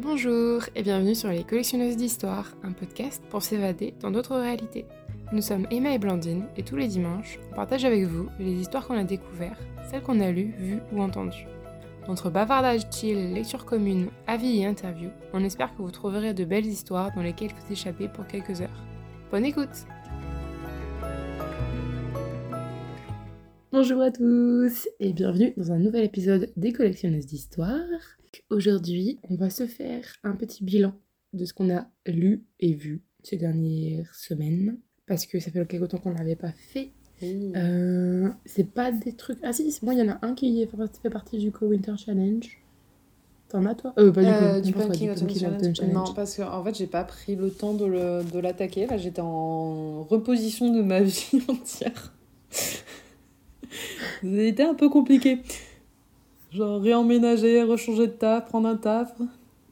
Bonjour et bienvenue sur Les Collectionneuses d'Histoire, un podcast pour s'évader dans d'autres réalités. Nous sommes Emma et Blandine et tous les dimanches, on partage avec vous les histoires qu'on a découvertes, celles qu'on a lues, vues ou entendues. Entre bavardage chill, lecture commune, avis et interviews, on espère que vous trouverez de belles histoires dans lesquelles vous échappez pour quelques heures. Bonne écoute Bonjour à tous et bienvenue dans un nouvel épisode des collectionneuses d'histoire. Aujourd'hui, on va se faire un petit bilan de ce qu'on a lu et vu ces dernières semaines. Parce que ça fait quelque temps qu'on l'avait pas fait. Euh, c'est pas des trucs. Ah si, moi il y en a un qui fait partie du Co-Winter Challenge. T'en as toi? Euh, pas du, coup, du Challenge. Non, parce que en fait, j'ai pas pris le temps de l'attaquer. Là, j'étais en reposition de ma vie entière. C'était un peu compliqué. Genre réemménager, rechanger de taf, prendre un taf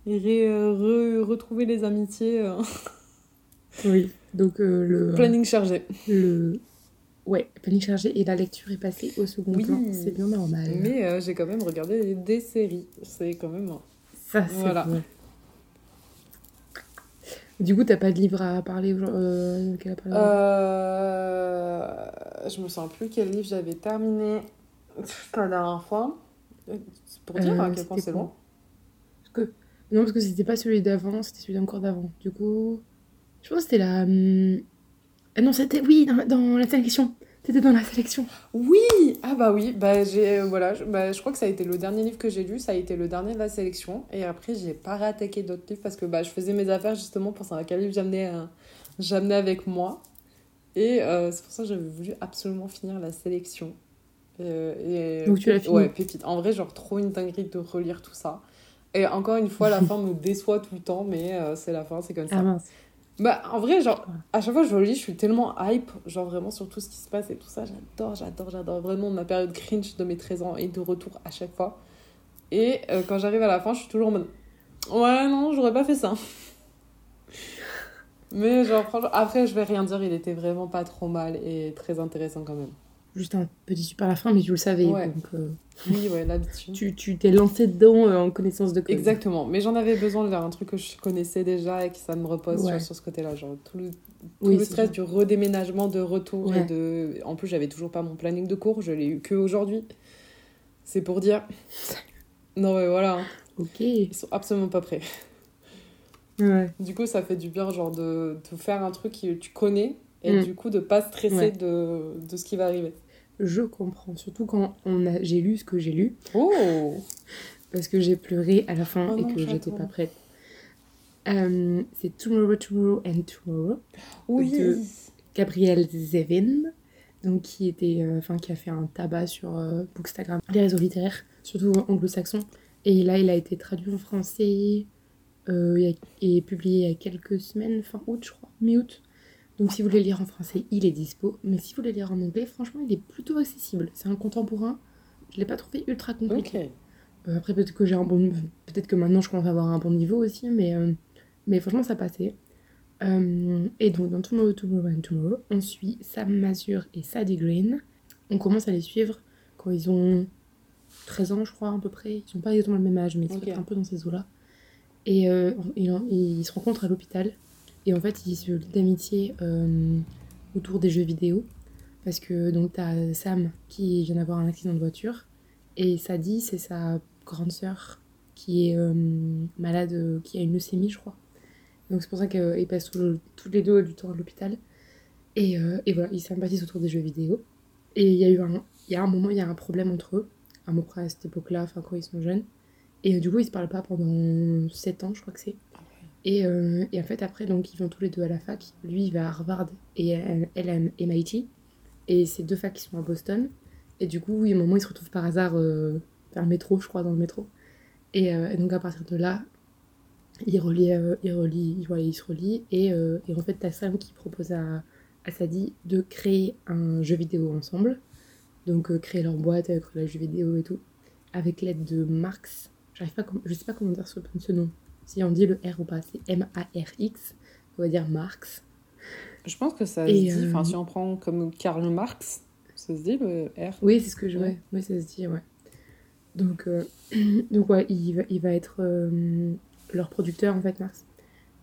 et euh, retrouver les amitiés. Euh. Oui, donc euh, le. Planning chargé. Le. Ouais, planning chargé et la lecture est passée au second plan. C'est bien normal. Mais j'ai quand même regardé des séries. C'est quand même. Ça, c'est voilà. Du coup, t'as pas de livre à parler euh, euh, Je me sens plus quel livre j'avais terminé la dernière fois. C'est pour dire à quel point c'est long. que... Non, parce que c'était pas celui d'avant, c'était celui d'encore d'avant. Du coup, je pense que c'était la. Hum, ah non, c'était. Oui, dans, dans la sélection. C'était dans la sélection. Oui Ah bah oui, bah j'ai euh, voilà, je, bah, je crois que ça a été le dernier livre que j'ai lu, ça a été le dernier de la sélection et après j'ai pas réattaqué d'autres livres parce que bah je faisais mes affaires justement pour savoir quel livre j'amenais euh, j'amenais avec moi. Et euh, c'est pour ça que j'avais voulu absolument finir la sélection. Et, Donc tu l'as fini Ouais, pépite. En vrai, genre trop une dinguerie de relire tout ça. Et encore une fois, la fin me déçoit tout le temps, mais c'est la fin, c'est comme ça. Ah mince. Bah, en vrai, genre, à chaque fois que je lis, je suis tellement hype, genre vraiment sur tout ce qui se passe et tout ça. J'adore, j'adore, j'adore. Vraiment, ma période cringe de mes 13 ans est de retour à chaque fois. Et euh, quand j'arrive à la fin, je suis toujours en mode Ouais, non, j'aurais pas fait ça. Mais genre, franchement, après, je vais rien dire, il était vraiment pas trop mal et très intéressant quand même juste un petit super à la fin, mais tu le savais. Donc, euh, Oui, ouais, l'habitude. tu, tu t'es lancé dedans euh, en connaissance de cause. Exactement, mais j'en avais besoin de faire un truc que je connaissais déjà et que ça me repose sur, ce côté-là. Genre tout le, tout le stress du redéménagement, de retour et de. En plus, j'avais toujours pas mon planning de cours, je l'ai eu que aujourd'hui. C'est pour dire. Non, mais voilà. Ok. Ils sont absolument pas prêts. Ouais. Du coup, ça fait du bien, genre, de, de faire un truc que tu connais et mm. du coup, de pas stresser de, de ce qui va arriver je comprends. Surtout quand on a, j'ai lu ce que j'ai lu. Oh Parce que j'ai pleuré à la fin oh et que j'étais pas prête. Euh, c'est Tomorrow, Tomorrow and Tomorrow oui. de Gabrielle Zevin, donc qui était, euh, enfin qui a fait un tabac sur euh, Bookstagram, les réseaux littéraires, surtout anglo-saxons. Et là, il a été traduit en français et publié il y a quelques semaines, fin août, je crois, mi-août. Donc si vous voulez lire en français, il est dispo. Mais si vous voulez lire en anglais, franchement, il est plutôt accessible. C'est un contemporain. Je l'ai pas trouvé ultra compliqué. Euh, après, peut-être que j'ai un bon... Peut-être que maintenant, je commence à avoir un bon niveau aussi. Mais, euh, mais franchement, ça passait. Euh, et donc, dans Tomorrow, Tomorrow and Tomorrow, on suit Sam Mazur et Sadie Green. On commence à les suivre quand ils ont 13 ans, je crois, à peu près. Ils sont pas exactement le même âge, mais ils sont un peu dans ces eaux-là. Et ils se rencontrent à l'hôpital et en fait, ils se lient d'amitié euh, autour des jeux vidéo. Parce que donc, tu as Sam qui vient d'avoir un accident de voiture. Et Sadie, c'est sa grande sœur qui est euh, malade, qui a une leucémie, je crois. Donc, c'est pour ça qu'ils passent tous les deux du temps à l'hôpital. Et, euh, et, voilà, ils sympathisent autour des jeux vidéo. Et il y a eu un, y a un moment, il y a un problème entre eux. À peu près à cette époque-là, enfin, quand ils sont jeunes. Et du coup, ils se parlent pas pendant 7 ans, je crois que c'est. Euh, et, en fait, après, donc, ils vont tous les deux à la fac. Lui, il va à Harvard et elle, elle à MIT. Et ces deux facs qui sont à Boston. Et du coup, y a un moment, ils se retrouvent par hasard euh, le métro, je crois, dans le métro. Et, euh, donc, à partir de là, ils, relient, ils, relient, ils se relient. Et, en fait, t'as Sam qui propose à, à Sadie de créer un jeu vidéo ensemble. Donc, créer leur boîte, créer le jeu vidéo et tout. Avec l'aide de Marx. J'arrive pas, je sais pas comment dire ce nom si on dit le R ou pas, c'est M-A-R-X, on va dire Marx. Je pense que ça se dit, enfin, euh, si on prend comme Karl Marx, ça se dit le R? Oui, c'est ce que je. Ouais. oui, ça se dit, ouais. Donc, euh, donc ouais, il va, il va être. Euh, leur producteur en fait, Mars.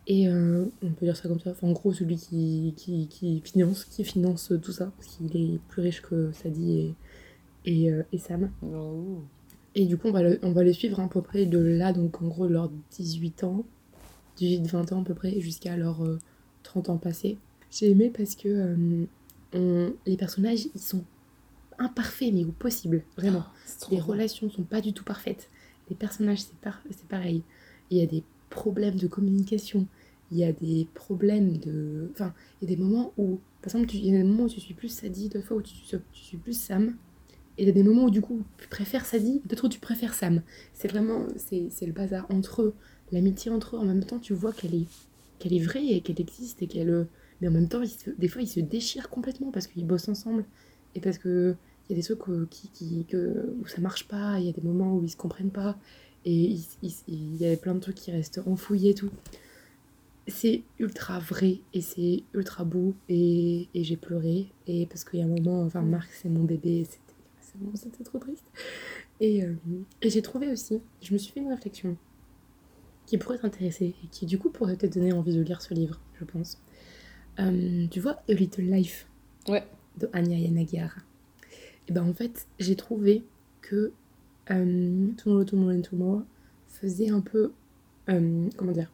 Et euh, on peut dire ça comme ça. Enfin, en gros, celui qui, qui, qui finance, qui finance tout ça, parce qu'il est plus riche que Sadie et, et, et Sam. Oh. Et du coup, on va, on va les suivre à peu près de là, donc en gros, leurs 18 ans, 18-20 ans à peu près, jusqu'à leurs 30 ans passés. J'ai aimé parce que on, les personnages, ils sont imparfaits, mais au possible, vraiment. Oh, les relations sont pas du tout parfaites. Les personnages, c'est par, pareil. Il y a des problèmes de communication, il y a des problèmes de... Enfin, il y a des moments où, par exemple, il y a des moments où tu suis plus Sadie, d'autres fois où tu, tu, suis plus Sam. Et il y a des moments où, du coup, tu préfères Sadie, d'autres où tu préfères Sam. C'est vraiment... C'est le bazar entre eux. L'amitié entre eux, en même temps, tu vois qu'elle est, qu'elle est vraie et qu'elle existe et qu'elle... Mais en même temps, des fois, ils se déchirent complètement parce qu'ils bossent ensemble. Et parce que il y a des trucs qui, qui, que, où ça marche pas, il y a des moments où ils se comprennent pas, et il, y a plein de trucs qui restent enfouis et tout. C'est ultra vrai et c'est ultra beau et, et j'ai pleuré et parce qu'il y a un moment, enfin Marc c'est mon bébé, c'était trop triste. Et, euh, et j'ai trouvé aussi, je me suis fait une réflexion qui pourrait t'intéresser et qui du coup pourrait te donner envie de lire ce livre, je pense. Euh, tu vois A Little Life ouais. de Anya Yanagihara. Et ben en fait, j'ai trouvé que euh, Tomorrow, Tomorrow and Tomorrow faisait un peu. Euh, comment dire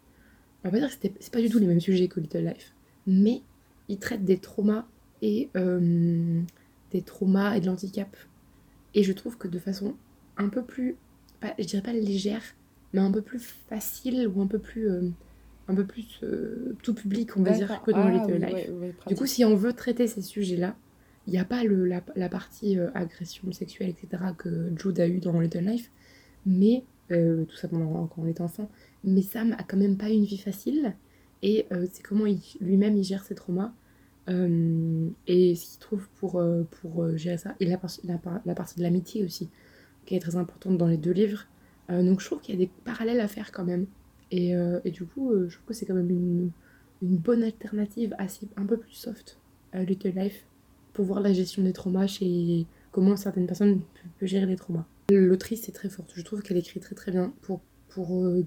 On va pas dire que c'est pas du tout les mêmes sujets que Little Life, mais il traite des traumas et des traumas et de l'handicap. Et je trouve que de façon un peu plus, pas, je dirais pas légère, mais un peu plus facile ou un peu plus, euh, un peu plus tout public, on va dire, que dans ah Little Life. du coup, si on veut traiter ces sujets-là, il n'y a pas le, la, la partie euh, agression sexuelle, etc., que Jude a eu dans Little Life, mais euh, tout ça pendant, quand on est enfant. Mais Sam a quand même pas une vie facile, et euh, c'est comment lui-même il gère ses traumas, et ce qu'il trouve pour, pour gérer ça. Et la, la, la partie de l'amitié aussi, qui est très importante dans les deux livres. donc je trouve qu'il y a des parallèles à faire quand même. Et, et du coup, je trouve que c'est quand même une, une bonne alternative, assez, un peu plus soft à Little Life pour voir la gestion des traumas et comment certaines personnes peuvent gérer les traumas. L'autrice est très forte, je trouve qu'elle écrit très très bien pour, pour euh,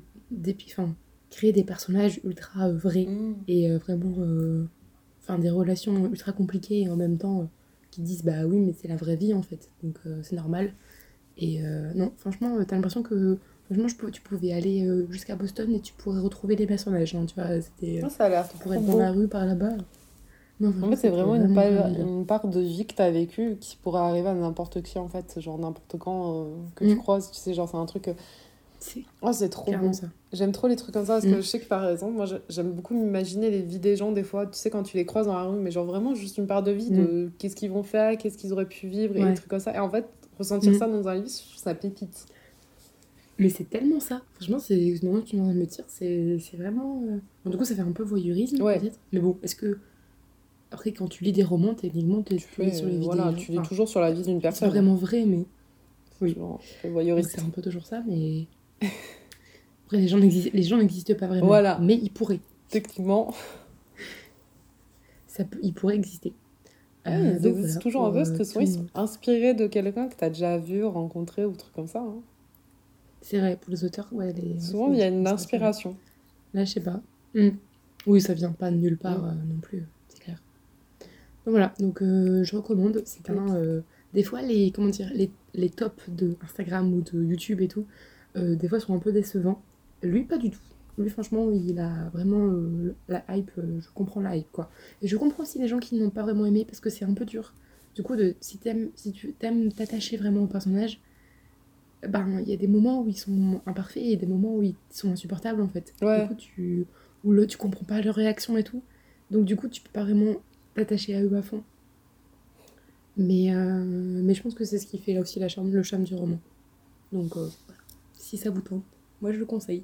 créer des personnages ultra euh, vrais mm. et euh, vraiment enfin des relations ultra compliquées et en même temps qui disent bah oui mais c'est la vraie vie en fait donc c'est normal et non franchement t'as l'impression que franchement je, tu pouvais aller jusqu'à Boston et tu pourrais retrouver les personnages hein, tu vois c'était ah, ça a l'air tu pourrais être dans la rue par là-bas en fait, c'est vraiment, une, part, une part de vie que tu as vécue qui pourrait arriver à n'importe qui, en fait. Genre n'importe quand euh, que tu mm. croises, tu sais, genre c'est un truc. Euh, c'est oh, c'est trop bon. ça. J'aime trop les trucs comme ça parce que mm. je sais que par exemple, moi j'aime beaucoup m'imaginer les vies des gens des fois, tu sais, quand tu les croises dans la rue, mais genre vraiment juste une part de vie de mm. qu'est-ce qu'ils vont faire, qu'est-ce qu'ils auraient pu vivre et des trucs comme ça. Et en fait, ressentir ça dans un livre, ça pépite. Mais c'est tellement ça. Franchement, c'est ce moment que tu m'en me dire, c'est vraiment. Euh... du coup, ça fait un peu voyeurisme, ouais. peut-être. Mais bon, est-ce que après, quand tu lis des romans, techniquement, tu es sur les Voilà, tu lis toujours sur la vie d'une personne. C'est vraiment vrai, mais. Oui. C'est un peu toujours ça, mais. Après, les gens n'existent pas vraiment. Voilà. Mais ils pourraient. Techniquement. Ça peut... Ils pourraient exister. Euh, c'est toujours un peu parce que souvent ils sont inspirés de quelqu'un que tu as déjà vu, rencontré ou truc comme ça. Hein. C'est vrai, pour les auteurs, ouais. Les... Souvent il y a une inspiration. Là, je sais pas. Hmm. Oui, ça vient pas de nulle part mm. euh, non plus. Donc voilà, donc euh, je recommande. C'est un. Euh, des fois, les, comment dire, les, les tops de Instagram ou de YouTube et tout, euh, des fois sont un peu décevants. Lui, pas du tout. Lui, franchement, il a vraiment la hype. je comprends la hype, quoi. Et je comprends aussi les gens qui n'ont pas vraiment aimé parce que c'est un peu dur. Du coup, de, si, aimes, si tu aimes t'attacher vraiment au personnage, ben il y a des moments où ils sont imparfaits et des moments où ils sont insupportables en fait. Du coup, tu, où le, tu comprends pas leur réaction et tout. Donc du coup, tu peux pas vraiment t'attacher à eux à fond. Mais, euh, mais je pense que c'est ce qui fait là aussi la charme, le charme du roman. Donc euh, si ça vous tente, moi je le conseille.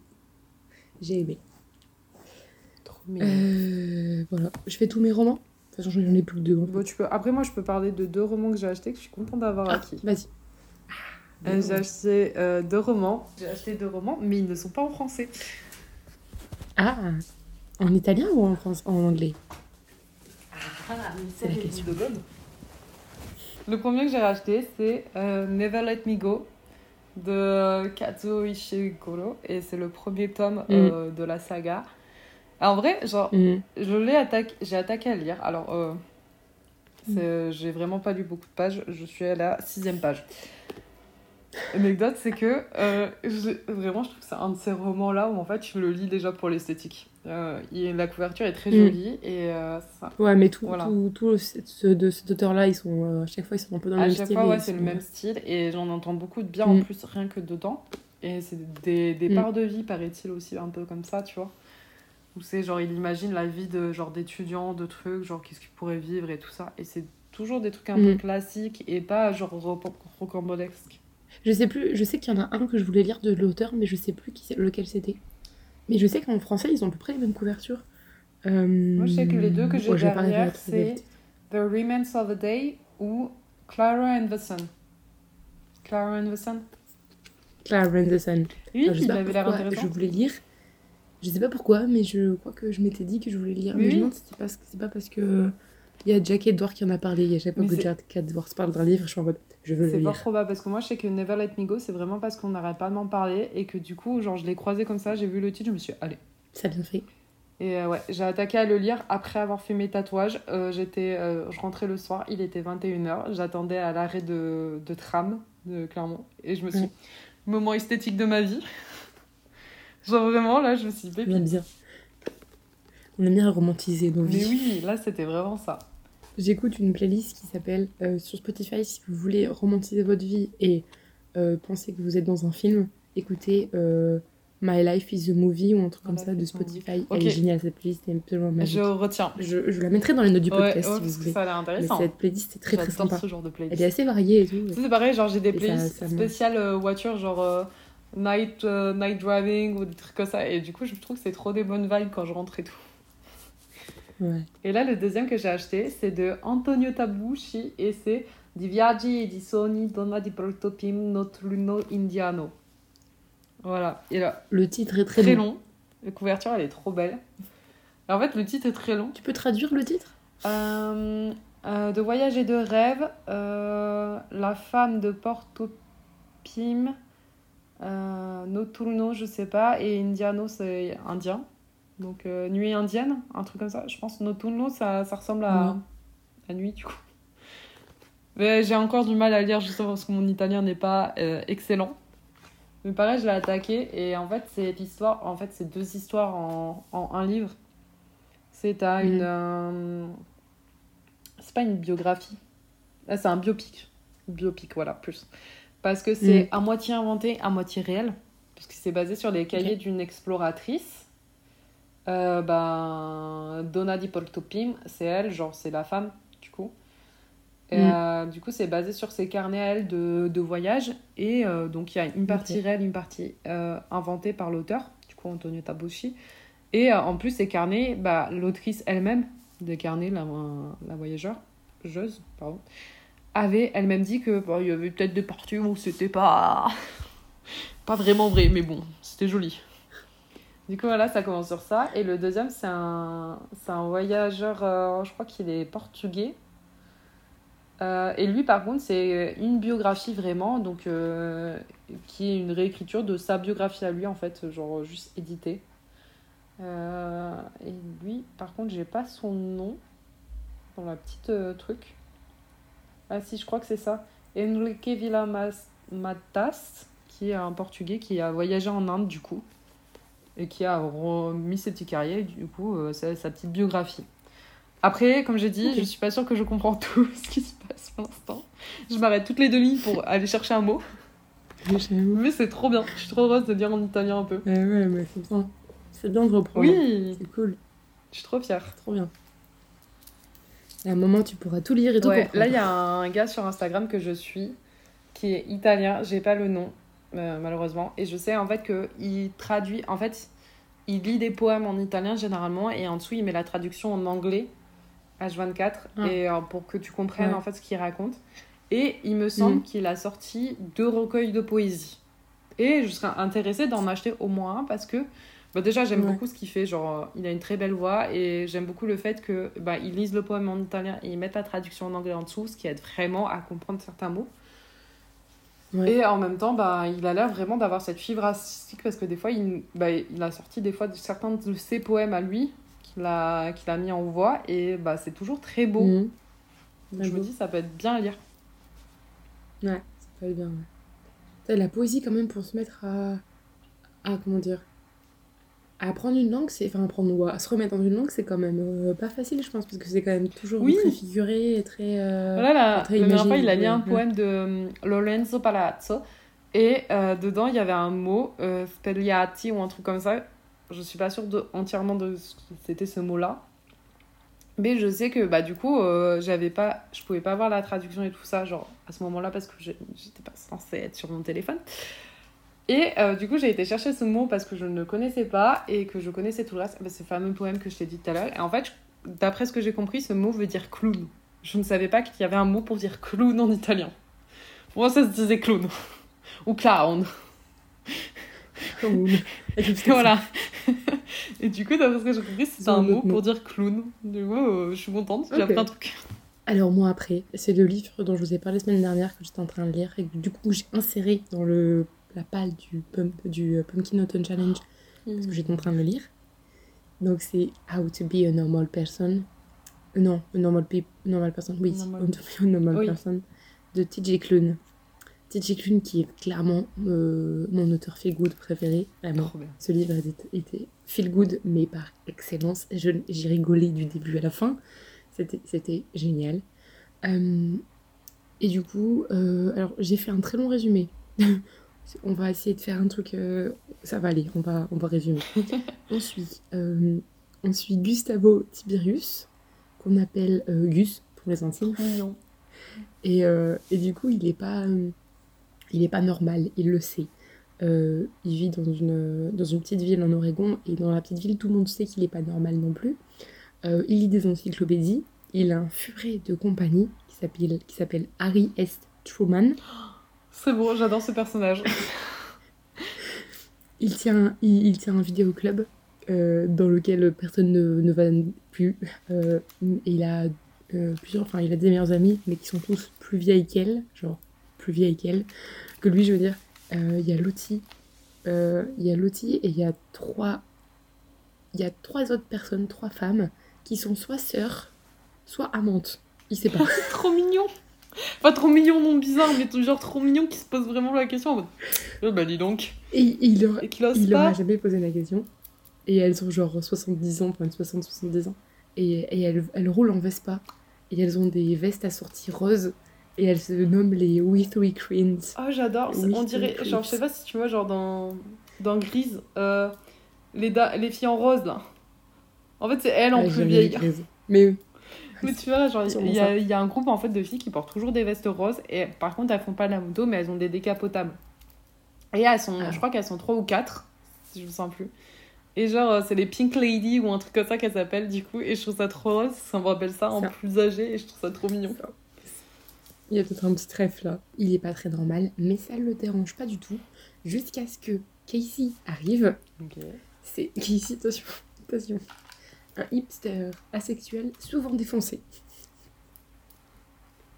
J'ai aimé. Trop euh, voilà, je fais tous mes romans. De toute façon, j'en ai plus que deux. Bon, tu peux... Après, moi, je peux parler de deux romans que j'ai achetés que je suis contente d'avoir ah, acquis. Vas-y. j'ai acheté deux romans. J'ai acheté deux romans, mais ils ne sont pas en français. Ah En italien ou en, France... en anglais? C'est la Le premier que j'ai racheté, c'est euh, Never Let Me Go de Kazuo Ishiguro et c'est le premier tome mm. de la saga. en vrai, genre, mm. je l'ai attaqué, j'ai attaqué à lire. Alors, mm. j'ai vraiment pas lu beaucoup de pages. Je suis à la sixième page. Anecdote, c'est que euh, vraiment, je trouve que c'est un de ces romans-là où en fait, je le lis déjà pour l'esthétique. Euh, la couverture est très jolie mm. et euh, ça. Ouais, mais tout, tout, tout ce, de cet auteur-là, ils sont euh, à chaque fois, ils sont un peu dans le même style. À chaque fois, ouais, c'est le même style et j'en entends beaucoup de bien en mm. plus, rien que dedans. Et c'est des, des mm. parts de vie, paraît-il aussi, un peu comme ça, tu vois. Où c'est genre, il imagine la vie de genre d'étudiants, de trucs, genre qu'est-ce qu'il pourrait vivre et tout ça. Et c'est toujours des trucs un peu classiques et pas genre rocambolesques. Je sais plus, je sais qu'il y en a un que je voulais lire de l'auteur, mais je sais plus qui lequel c'était. Mais je sais qu'en français, ils ont à peu près les mêmes couvertures. Euh... Moi, je sais que les deux que j'ai derrière, c'est The Remains of a Day ou Clara and the Sun. Clara and the Sun Clara and the Sun. Oui, il avait l'air intéressant. Je voulais lire. Je sais pas pourquoi, mais je crois que je m'étais dit que je voulais lire. mais je me demande si c'est pas, pas parce que. Il y a Jack Edward qui en a parlé. Il y a Jack Edward parle d'un livre, je suis en mode je veux le lire. C'est fort probable parce que moi je sais que Never Let Me Go, c'est vraiment parce qu'on n'arrête pas de m'en parler et que du coup, genre je l'ai croisé comme ça, j'ai vu le titre, je me suis allez. Ça a bien fait. Et euh, ouais, j'ai attaqué à le lire après avoir fait mes tatouages. Euh, j'étais, euh, je rentrais le soir, il était 21h. J'attendais à l'arrêt de, de, tram de Clermont. Et je me suis. Moment esthétique de ma vie. Genre vraiment, là, je me suis dit. Bien. On aime bien romantiser nos vies. Mais oui, là, c'était vraiment ça. J'écoute une playlist qui s'appelle euh, sur Spotify si vous voulez romantiser votre vie et euh, penser que vous êtes dans un film, écoutez euh, My Life is a Movie ou un truc comme ça de Spotify. Elle est géniale cette playlist, elle est absolument magique. Je retiens. Je, je, la mettrai dans les notes du podcast si vous voulez. Ça a l'air intéressant. Mais cette playlist est très très sympa. ce genre de playlist. Elle est assez variée et tout. C'est pareil, genre j'ai des playlists spéciales voiture, genre night, night driving ou des trucs comme ça. Et du coup, je trouve que c'est trop des bonnes vibes quand je rentre et tout. Et là, le deuxième que j'ai acheté, c'est de Antonio Tabucci et c'est Di Viaggi e di Sogni Donna di Protopim Notruno Indiano. Voilà. Et là, le titre est très, très long. La couverture, elle est trop belle. en fait, le titre est très long. Tu peux traduire le titre? Euh, euh, De voyage et de rêve. Euh, la femme de Portopim. Euh, Notruno, je sais pas. Et Indiano, c'est indien. Donc euh, Nuit indienne, un truc comme ça. Je pense Notturno, ça, ça ressemble à... à Nuit du coup. Mais j'ai encore du mal à lire justement parce que mon italien n'est pas euh, excellent. Mais pareil, je l'ai attaqué et en fait, c'est l'histoire. En fait, c'est deux histoires en, en un livre. C'est à une. Euh, c'est pas une biographie. Là, c'est un biopic. Biopic, voilà, plus. Parce que c'est à moitié inventé, à moitié réel. Parce que c'est basé sur les cahiers d'une exploratrice euh, ben, Donna di Portopim, c'est elle, genre c'est la femme, du coup. Mm. Euh, du coup, c'est basé sur ses carnets à elle de, de voyage. Et euh, donc, il y a une partie réelle, une partie inventée par l'auteur, du coup, Antonio Tabucci. Et en plus, ces carnets, bah, l'autrice elle-même des carnets, la, la voyageur, jeuse, pardon, avait elle-même dit que il y avait peut-être des parties où c'était pas pas vraiment vrai, mais bon, c'était joli. Du coup, voilà, ça commence sur ça. Et le deuxième, c'est un, un voyageur, euh, je crois qu'il est portugais. Euh, et lui, par contre, c'est une biographie vraiment, donc euh, qui est une réécriture de sa biographie à lui, en fait, genre juste édité. et lui, par contre, j'ai pas son nom dans la petite truc. Ah si, je crois que c'est ça. Enrique Villamatas, qui est un portugais qui a voyagé en Inde, du coup et qui a mis ses petits carrières, du coup, euh, sa, petite biographie. Après, comme j'ai dit, je suis pas sûre que je comprends tout ce qui se passe pour l'instant. Je m'arrête toutes les deux lignes pour aller chercher un mot. Mais c'est trop bien. Je suis trop heureuse de dire en italien un peu. Ouais, ouais, mais c'est bien. C'est bien de reprendre. Oui. C'est cool. Je suis trop fière. Trop bien. Et à un moment, tu pourras tout lire et tout ouais, Là, il y a un gars sur Instagram que je suis qui est italien. J'ai pas le nom. Euh, malheureusement. Et je sais en fait qu'il traduit, en fait, il lit des poèmes en italien généralement et en dessous il met la traduction en anglais, H24, ah. et euh, pour que tu comprennes en fait ce qu'il raconte. Et il me semble mm. qu'il a sorti deux recueils de poésie. Et je serais intéressée d'en acheter au moins un parce que bah déjà j'aime beaucoup ce qu'il fait, genre il a une très belle voix et j'aime beaucoup le fait que bah, il lise le poème en italien et il mette la traduction en anglais en dessous, ce qui aide vraiment à comprendre certains mots. Et en même temps, bah, il a l'air vraiment d'avoir cette fibre artistique parce que des fois, il, bah, il a sorti des fois de, certains de ses poèmes à lui qu'il a, qu'il a mis en voix et bah, c'est toujours très beau. Mhm. Donc, je me dis, ça peut être bien à lire. Ouais, ça peut être bien. Ouais. La poésie, quand même, pour se mettre à. à comment dire apprendre une langue, c'est. Enfin, apprendre à se remettre dans une langue, c'est quand même euh, pas facile, je pense, parce que c'est quand même toujours très figuré et très. Euh, voilà, la, très la dernière fois, il a lu un poème de euh, Lorenzo Palazzo. Et dedans, il y avait un mot, spelliati ou un truc comme ça. Je suis pas sûre de, entièrement de ce que c'était ce mot-là. Mais je sais que bah, du coup, j'avais pas, je pouvais pas voir la traduction et tout ça, genre à ce moment-là, parce que j'étais pas censée être sur mon téléphone. Et euh, du coup, j'ai été chercher ce mot parce que je ne le connaissais pas et que je connaissais tout le reste. Bah, c'est le fameux poème que je t'ai dit tout à l'heure. Et en fait, d'après ce que j'ai compris, ce mot veut dire clown. Je ne savais pas qu'il y avait un mot pour dire clown en italien. Pour moi, ça se disait clown. Ou clown. Clown. voilà. et du coup, d'après ce que j'ai compris, c'est un mot pour dire clown. Du coup, euh, je suis contente, j'ai appris un truc. Alors moi après, c'est le livre dont je vous ai parlé la semaine dernière que j'étais en train de lire et que du coup j'ai inséré dans le la palle du, pump, du euh, Pumpkin Autumn Challenge parce que j'étais en train de le lire. Donc c'est How to be a normal person. Euh, non, a normal, normal person, oui, How to be a normal person de TJ Klune. TJ Klune qui est clairement euh, mon auteur feel good préféré. Vraiment, ce livre était, feel good mais par excellence. J'ai rigolé du début à la fin. C'était génial. et du coup, alors j'ai fait un très long résumé. On va essayer de faire un truc. Euh, ça va aller, on va, on va résumer. on, suit, euh, on suit Gustavo Tiberius, qu'on appelle euh, Gus pour les intimes. Et, et, du coup, il n'est pas, il est pas normal, il le sait. il vit dans une, dans une petite ville en Oregon, et dans la petite ville, tout le monde sait qu'il n'est pas normal non plus. il lit des encyclopédies, il a un furet de compagnie qui s'appelle Harry S. Truman. C'est bon, j'adore ce personnage. il, tient, il, tient un vidéoclub euh, dans lequel personne ne, ne va plus. Euh, il a euh, plusieurs, enfin il a des meilleurs amis, mais qui sont tous plus vieilles qu'elle, genre plus vieilles qu'elle, que lui, je veux dire. Il y a Lottie, il y a Lottie et il y a trois, il y a trois autres personnes, trois femmes qui sont soit sœurs, soit amantes. Il sait pas. trop mignon. Pas trop mignon, non bizarre, mais genre trop mignon qui se pose vraiment la question en mode oh, bah dis donc. Et, il leur, il leur a jamais posé la question. Et elles ont genre 70 ans, enfin 60-70 ans. Et, et elles, elles, roulent en Vespa. Et elles ont des vestes assorties roses. Et elles se nomment les We Three Queens. Oh, j'adore. On dirait, genre, je sais pas si tu vois, genre dans, dans Grise, euh, les, les filles en rose là. En fait, c'est elles en plus vieille. Mais mais tu vois, genre, il y, a, y a un groupe en fait de filles qui portent toujours des vestes roses et par contre, elles font pas la moto, mais elles ont des décapotables. Et elles sont, ah. je crois qu'elles sont trois ou quatre, si je me sens plus. Et genre, c'est les Pink Lady ou un truc comme ça qu'elles s'appellent du coup. Et je trouve ça trop rose, ça me rappelle ça en plus âgé et je trouve ça trop mignon. Il y a peut-être un petit trèfle là. Il est pas très normal, mais ça le dérange pas du tout. Jusqu'à ce que Casey arrive. C'est Casey, attention, attention un hipster asexuel souvent défoncé.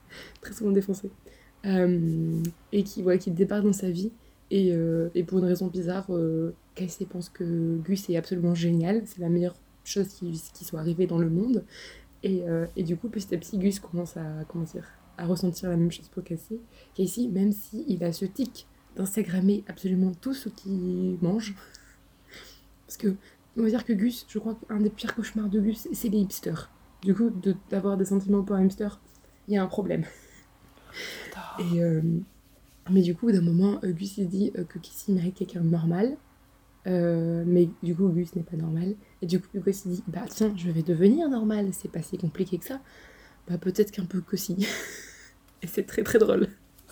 Très souvent défoncé. Euh, et qui, ouais, qui débarque dans sa vie. Et, euh, pour une raison bizarre, euh, Casey pense que Gus est absolument génial. C'est la meilleure chose qui, qui, soit arrivée dans le monde. Et, euh, du coup, petit à petit, Gus commence à, comment à ressentir la même chose pour Casey. Casey, même s'il il a ce tic d'Instagrammer absolument tout ce qu'il mange. Parce que on va dire que Gus, je crois qu'un des pires cauchemars de Gus, c'est les hipsters. Du coup, d'avoir des sentiments pour un hipster, il y a un problème. Et, euh, mais du coup, d'un moment, euh, Gus il dit euh, que Kissy mérite quelqu'un de normal. mais du coup, Gus n'est pas normal. Et du coup, Gus il dit Bah tiens, je vais devenir normal, c'est pas si compliqué que ça. Bah peut-être qu'un peu que si. Et c'est très très drôle.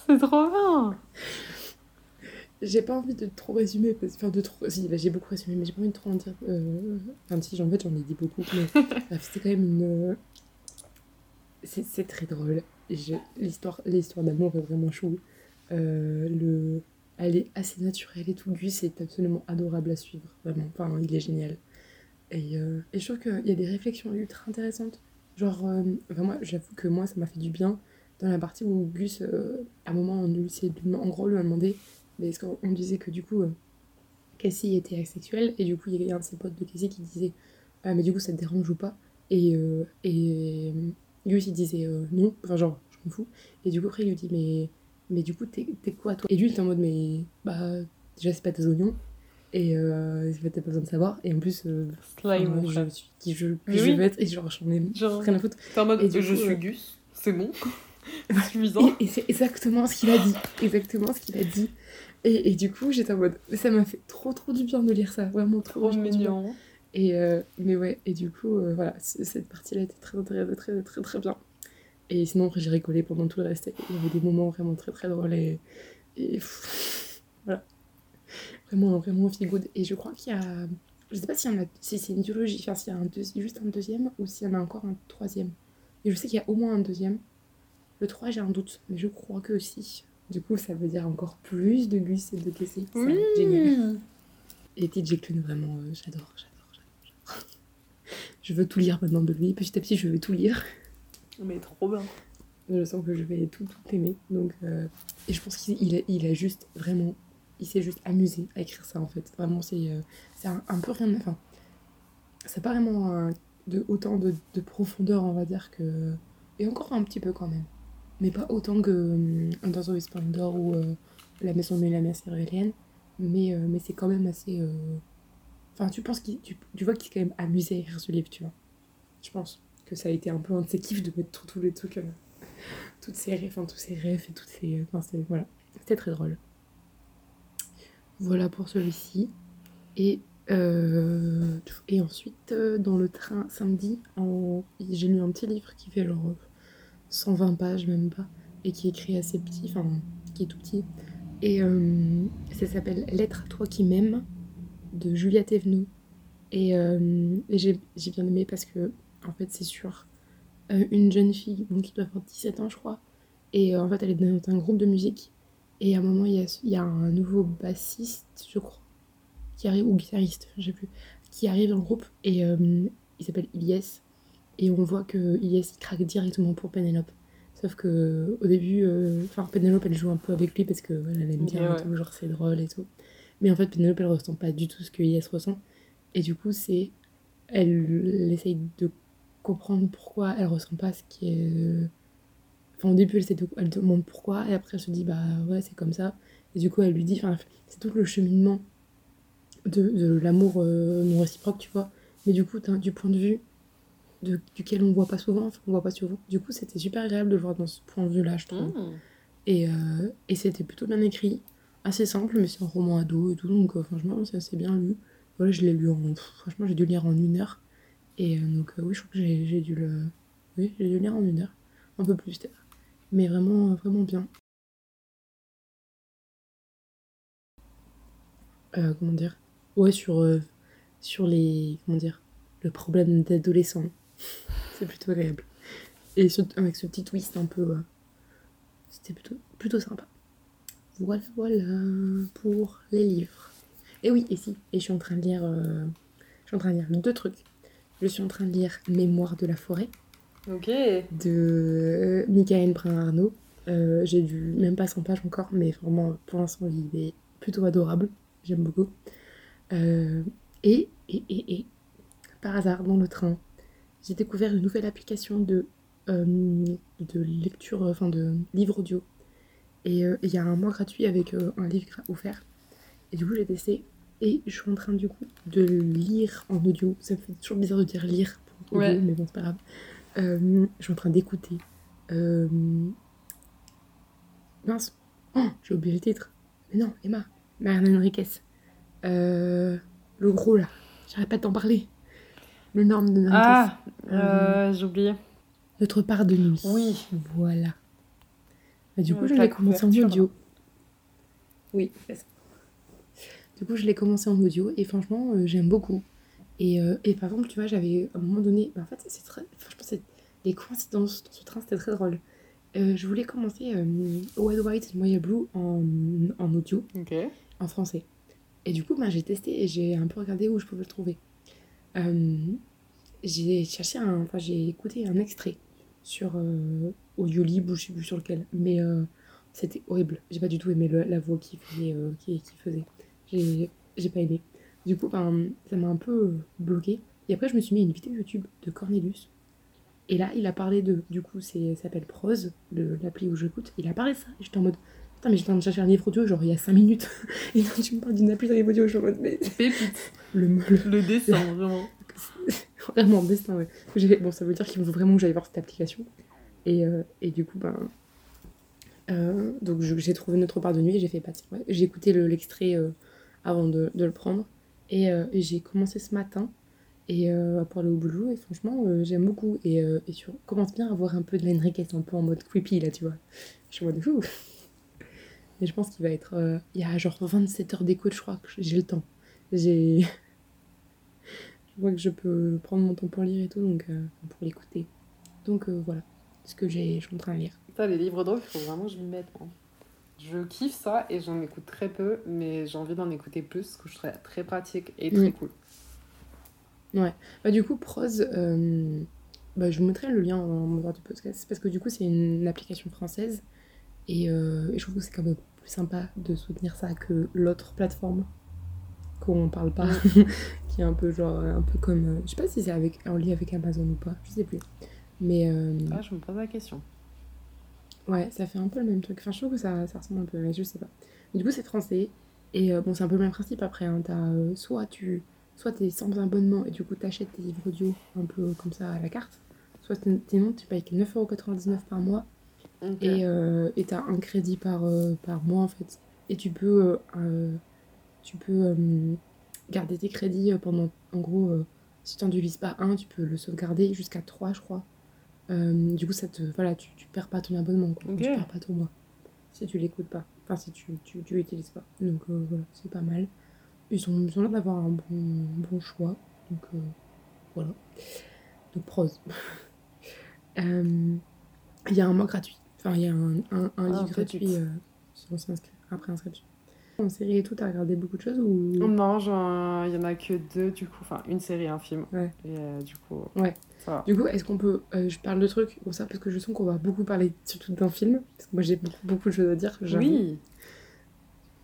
C'est trop bien j'ai pas envie de trop résumer, parce... enfin de trop... Si, j'ai beaucoup résumé, mais j'ai pas envie de trop en dire... Euh... Enfin si, en fait j'en ai dit beaucoup, mais c'est quand même une... C'est très drôle. L'histoire d'amour est vraiment chou. Euh, le... Elle est assez naturelle et tout. Gus c'est absolument adorable à suivre, vraiment. Enfin, il est génial. Et, euh... et je trouve qu'il y a des réflexions ultra intéressantes. Genre, euh, enfin moi, j'avoue que moi, ça m'a fait du bien dans la partie où Gus, euh, à un moment, on en gros, lui a demandé, mais est-ce qu'on disait que du coup, euh, Cassie était asexuelle, et du coup, il y a un de ses potes de Cassie qui disait, ah, mais du coup, ça te dérange ou pas? Et, euh, et Gus, il disait non, enfin, genre, je m'en fous. Et du coup, après, il lui dit, mais, mais du coup, t'es quoi, toi? Et lui, il était en mode, mais, bah, déjà, c'est pas tes oignons. Et euh, t'as pas besoin de savoir. Et en plus, euh, Slime, je suis qui je, qui je vais être. Et genre, j'en ai rien à foutre. T'es en mode, et je suis Gus, c'est bon. Et, c'est exactement ce qu'il a dit. Exactement ce qu'il a dit. Et, et du coup, j'étais en mode, ça m'a fait trop trop du bien de lire ça. Vraiment trop, trop mignon. Et euh, mais ouais, et du coup, euh, voilà, cette partie-là était très, très, très, très, très bien. Et sinon, après, j'ai rigolé pendant tout le reste. Il y avait des moments vraiment très, très drôles. Et, et voilà. Vraiment, vraiment feel good. Et je crois qu'il y a. Je sais pas en a. Si c'est une duologie, enfin, s'il y a un juste un deuxième ou s'il y en a encore un troisième. Et je sais qu'il y a au moins un deuxième. Le 3, j'ai un doute, mais je crois que aussi. Du coup, ça veut dire encore plus de Gus et de Casey. Oui. Génial. Et TJ Klune, vraiment, euh, j'adore, j'adore, j'adore, je veux tout lire maintenant de lui. Petit à petit, je vais tout lire. Mais trop bien. Je sens que je vais tout, tout aimer. Donc, euh, Et je pense qu'il a, il a juste vraiment il s'est juste amusé à écrire ça en fait. Vraiment, c'est euh, c'est un, un, peu rien. Enfin, c'est pas vraiment de, autant de, de, profondeur, on va dire, que. Et encore un petit peu quand même. Mais pas autant que euh, the Splendor ou euh, La Maison de la céréalienne. Mais, euh, mais c'est quand même assez. Enfin, tu penses qu'il. Tu, tu, vois qu'il s'est quand même amusé à écrire ce livre, tu vois. Je pense que ça a été un peu un de ses kiffs de mettre tous les trucs. toutes ces rêves, enfin, tous ces rêves et toutes. Enfin, voilà. C'était très drôle. Voilà pour celui-ci. Et, euh, et ensuite, euh, dans le train samedi, j'ai lu un petit livre qui fait genre 120 pages, même pas, et qui est écrit assez petit, enfin, qui est tout petit. Et euh, ça s'appelle Lettre à toi qui m'aime de Julia Thévenot. Et, j'ai bien aimé parce que, en fait, c'est sur une jeune fille donc, qui doit avoir 17 ans, je crois. Et en fait, elle est dans un groupe de musique et à un moment, il y a, y a un nouveau bassiste, je crois, qui arrive, ou guitariste, je sais plus, qui arrive dans le groupe et euh, il s'appelle Ilyes. Et on voit que il craque directement pour Penelope. Sauf que au début, euh, enfin Penelope elle joue un peu avec lui parce que voilà, elle aime bien tout, genre c'est drôle et tout. Mais en fait Penelope elle ressent pas du tout ce que Ilyes ressent. Et du coup c'est, elle, elle essaye de comprendre pourquoi elle ressent pas ce qui est Enfin, au début, elle, elle demande pourquoi, et après, elle se dit, bah ouais, c'est comme ça. Et du coup, elle lui dit, enfin, c'est tout le cheminement de, de l'amour euh, non réciproque, tu vois. Mais du coup, du point de vue de, duquel on voit pas souvent, enfin, on voit pas souvent. Du coup, c'était super agréable de le voir dans ce point de vue-là, je trouve. Mmh. Et, euh, et c'était plutôt bien écrit, assez simple, mais c'est un roman ado et tout, donc euh, franchement, c'est assez bien lu. Voilà, je l'ai lu en. franchement, j'ai dû lire en une heure. Et donc, oui, je crois que j'ai dû le. Oui, j'ai dû le lire en une heure. Un peu plus, peut-être mais vraiment, vraiment bien. Euh, comment dire? Ouais, sur, euh, sur les. Comment dire? Le problème d'adolescent. C'est plutôt agréable. Et avec ce petit twist un peu. Euh, c'était plutôt, plutôt sympa. Voilà, voilà pour les livres. Et oui, et si, et je suis en train de lire. je suis en train de lire deux trucs. Je suis en train de lire Mémoire de la forêt Ok. De Michael Brun-Arnaud. Euh, j'ai lu même pas 100 pages encore, mais vraiment, pour l'instant, il est plutôt adorable. J'aime beaucoup. Euh, et, et, et, et, par hasard, dans le train, j'ai découvert une nouvelle application de, euh, de lecture, enfin de livre audio. Et il y a un mois gratuit avec un livre offert. Et du coup, j'ai testé. Et je suis en train, du coup, de lire en audio. Ça me fait toujours bizarre de dire lire pour audio, mais bon, c'est pas grave. Euh, je suis en train d'écouter. Euh... Mince. Oh, j'ai oublié le titre. Mais non, Emma. Marianne Enriquez. Euh... Le gros là. J'arrête pas de t'en parler. Le norme de Ah, euh, j'ai oublié. Notre part de nuit. Oui. Voilà. Bah, du coup, je l'ai commencé en audio. Oui, c'est. Du coup, je l'ai commencé en audio et franchement, euh, j'aime beaucoup. Et, euh, et, par exemple, tu vois, j'avais à un moment donné, bah, en fait, c'est très. Franchement, les coïncidences dans ce train, c'était très drôle. Euh, je voulais commencer euh, White White Moya Blue en, en audio, en français. Et du coup, bah, j'ai testé et j'ai un peu regardé où je pouvais le trouver. J'ai cherché un. Enfin, j'ai écouté un extrait sur audio libre ou je sais plus sur lequel. Mais euh, c'était horrible. J'ai pas du tout aimé la voix qui faisait. Euh, qui, qui, faisait. J'ai pas aimé. Du coup, ben, ça m'a un peu bloqué. Et après, je me suis mis une vidéo YouTube de Cornelius. Et là, il a parlé de. Du coup, ça s'appelle Prose, l'appli où j'écoute. Il a parlé de ça. Et j'étais en mode. Putain, mais j'étais en train de chercher un livre audio, genre il y a 5 minutes. Et là, tu me parles d'une appli de livre audio. Je suis en mode. Mais... Pépite. Le, le... le dessin, vraiment. vraiment, destin, ouais. Bon, ça veut dire qu'il faut vraiment que j'aille voir cette application. Et, euh, et du coup, ben. Euh, donc j'ai trouvé notre part de nuit et j'ai fait pas ouais. J'ai écouté l'extrait euh, avant de, de, le prendre. Et, et j'ai commencé ce matin et pour aller au boulot. Et franchement, j'aime beaucoup. Et, et tu commences bien à voir un peu de l'Enriquez, un peu en mode creepy là, tu vois. Je suis en mode fou. Mais je pense qu'il va être. Il y a genre 27 heures d'écoute, je crois que j'ai le temps. J'ai. je vois que je peux prendre mon temps pour lire et tout, donc pour l'écouter. Donc voilà ce que j'ai, je suis en train de lire. Ça, les livres d'eau, il faut vraiment que je m'y mette. Je kiffe ça et j'en écoute très peu, mais j'ai envie d'en écouter plus, parce que je trouve très pratique et très cool. Ouais. Bah, du coup, Prose, euh, bah, je vous mettrai le lien dans mon de podcast, parce que du coup, c'est une application française et, euh, et je trouve que c'est quand même plus sympa de soutenir ça que l'autre plateforme qu'on parle pas, qui est un peu genre, un peu comme. Euh, je sais pas si c'est avec, en lien avec Amazon ou pas, je sais plus. Mais. Euh, ah, je me pose la question. Ouais, ça fait un peu le même truc. Enfin, je trouve que ça, ça ressemble un peu, mais je sais pas. du coup, c'est français. Et euh, bon, c'est un peu le même principe après. Hein. As, euh, soit tu soit t'es sans abonnement et du coup t'achètes tes livres audio un peu comme ça à la carte. Soit sinon tu payes 9,99€ par mois. Et et t'as un crédit par, par mois en fait. Et tu peux, tu peux garder tes crédits pendant, en gros, si tu n'en utilises pas un, tu peux le sauvegarder jusqu'à 3 je crois. Euh, du coup, ça te, voilà, tu, tu perds pas ton abonnement, quoi. tu perds pas ton mois. Si tu l'écoutes pas. Enfin, si tu, tu, tu l'utilises pas. Donc euh, voilà, c'est pas mal. Ils sont, ils ont l'air d'avoir un bon, bon choix. Donc euh, voilà. Donc prose. Il y a un mois gratuit. Enfin, il y a un, un, un livre ah, gratuit si on s'inscrit après inscription. En série et tout, t'as regardé beaucoup de choses ou? Non, il y en a que deux du coup. Enfin, une série, un film. Ouais. Et du coup. Ouais. Du coup, est-ce qu'on peut. Euh, je parle de trucs comme ça parce que je sens qu'on va beaucoup parler surtout d'un film. Parce que moi, j'ai beaucoup, beaucoup de choses à dire. Oui.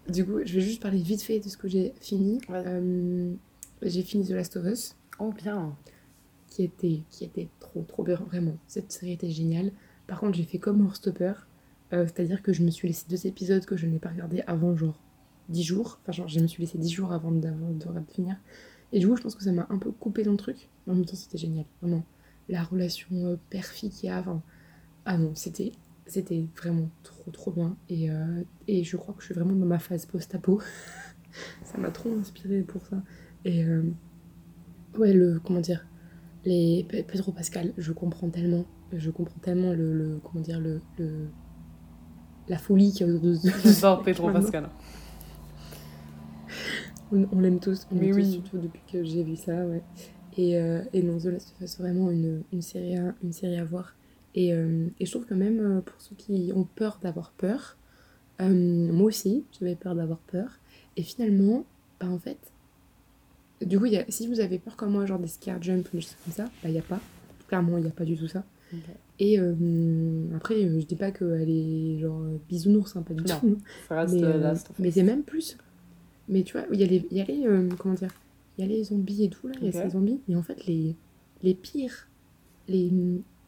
Du coup, je vais juste parler vite fait de ce que j'ai fini. Euh, j'ai fini The Last of Us. Oh, bien. Qui était, qui était trop, trop bien, vraiment. Cette série était géniale. Par contre, j'ai fait comme Stopper. Euh, c'est-à-dire que je me suis laissé deux épisodes que je n'ai pas regardé avant, genre 10 jours. Enfin, genre, je me suis laissé 10 jours avant de, de finir. Et du coup, je pense que ça m'a un peu coupé dans le truc. Mais en même temps, c'était génial, vraiment la relation euh, qu'il y a. ah non, c'était c'était vraiment trop trop bien. Et, euh, et je crois que je suis vraiment dans ma phase post-apo. ça m'a trop inspiré pour ça. Et euh, ouais, le. Comment dire les Pedro Pascal, je comprends tellement. Je comprends tellement le. le comment dire le, le la folie qu'il y a autour de Pedro Pascal. On, l'aime tous, on oui. surtout depuis que j'ai vu ça, ouais. Et, euh, et non, The Last of Us, vraiment une, une, série à, une série à voir. Et, euh, et je trouve que même euh, pour ceux qui ont peur d'avoir peur, moi aussi, j'avais peur d'avoir peur. Et finalement, bah en fait, du coup, y a, si vous avez peur comme moi, genre des scare jump ou des choses comme ça, bah il n'y a pas. Clairement, il n'y a pas du tout ça. Et après, je dis pas qu'elle est genre bisounours, hein, pas du tout. mais, mais c'est même plus. Mais tu vois, il y a les, y a les comment dire, il y a les zombies et tout là, il y a ces zombies, mais en fait les, les pires, les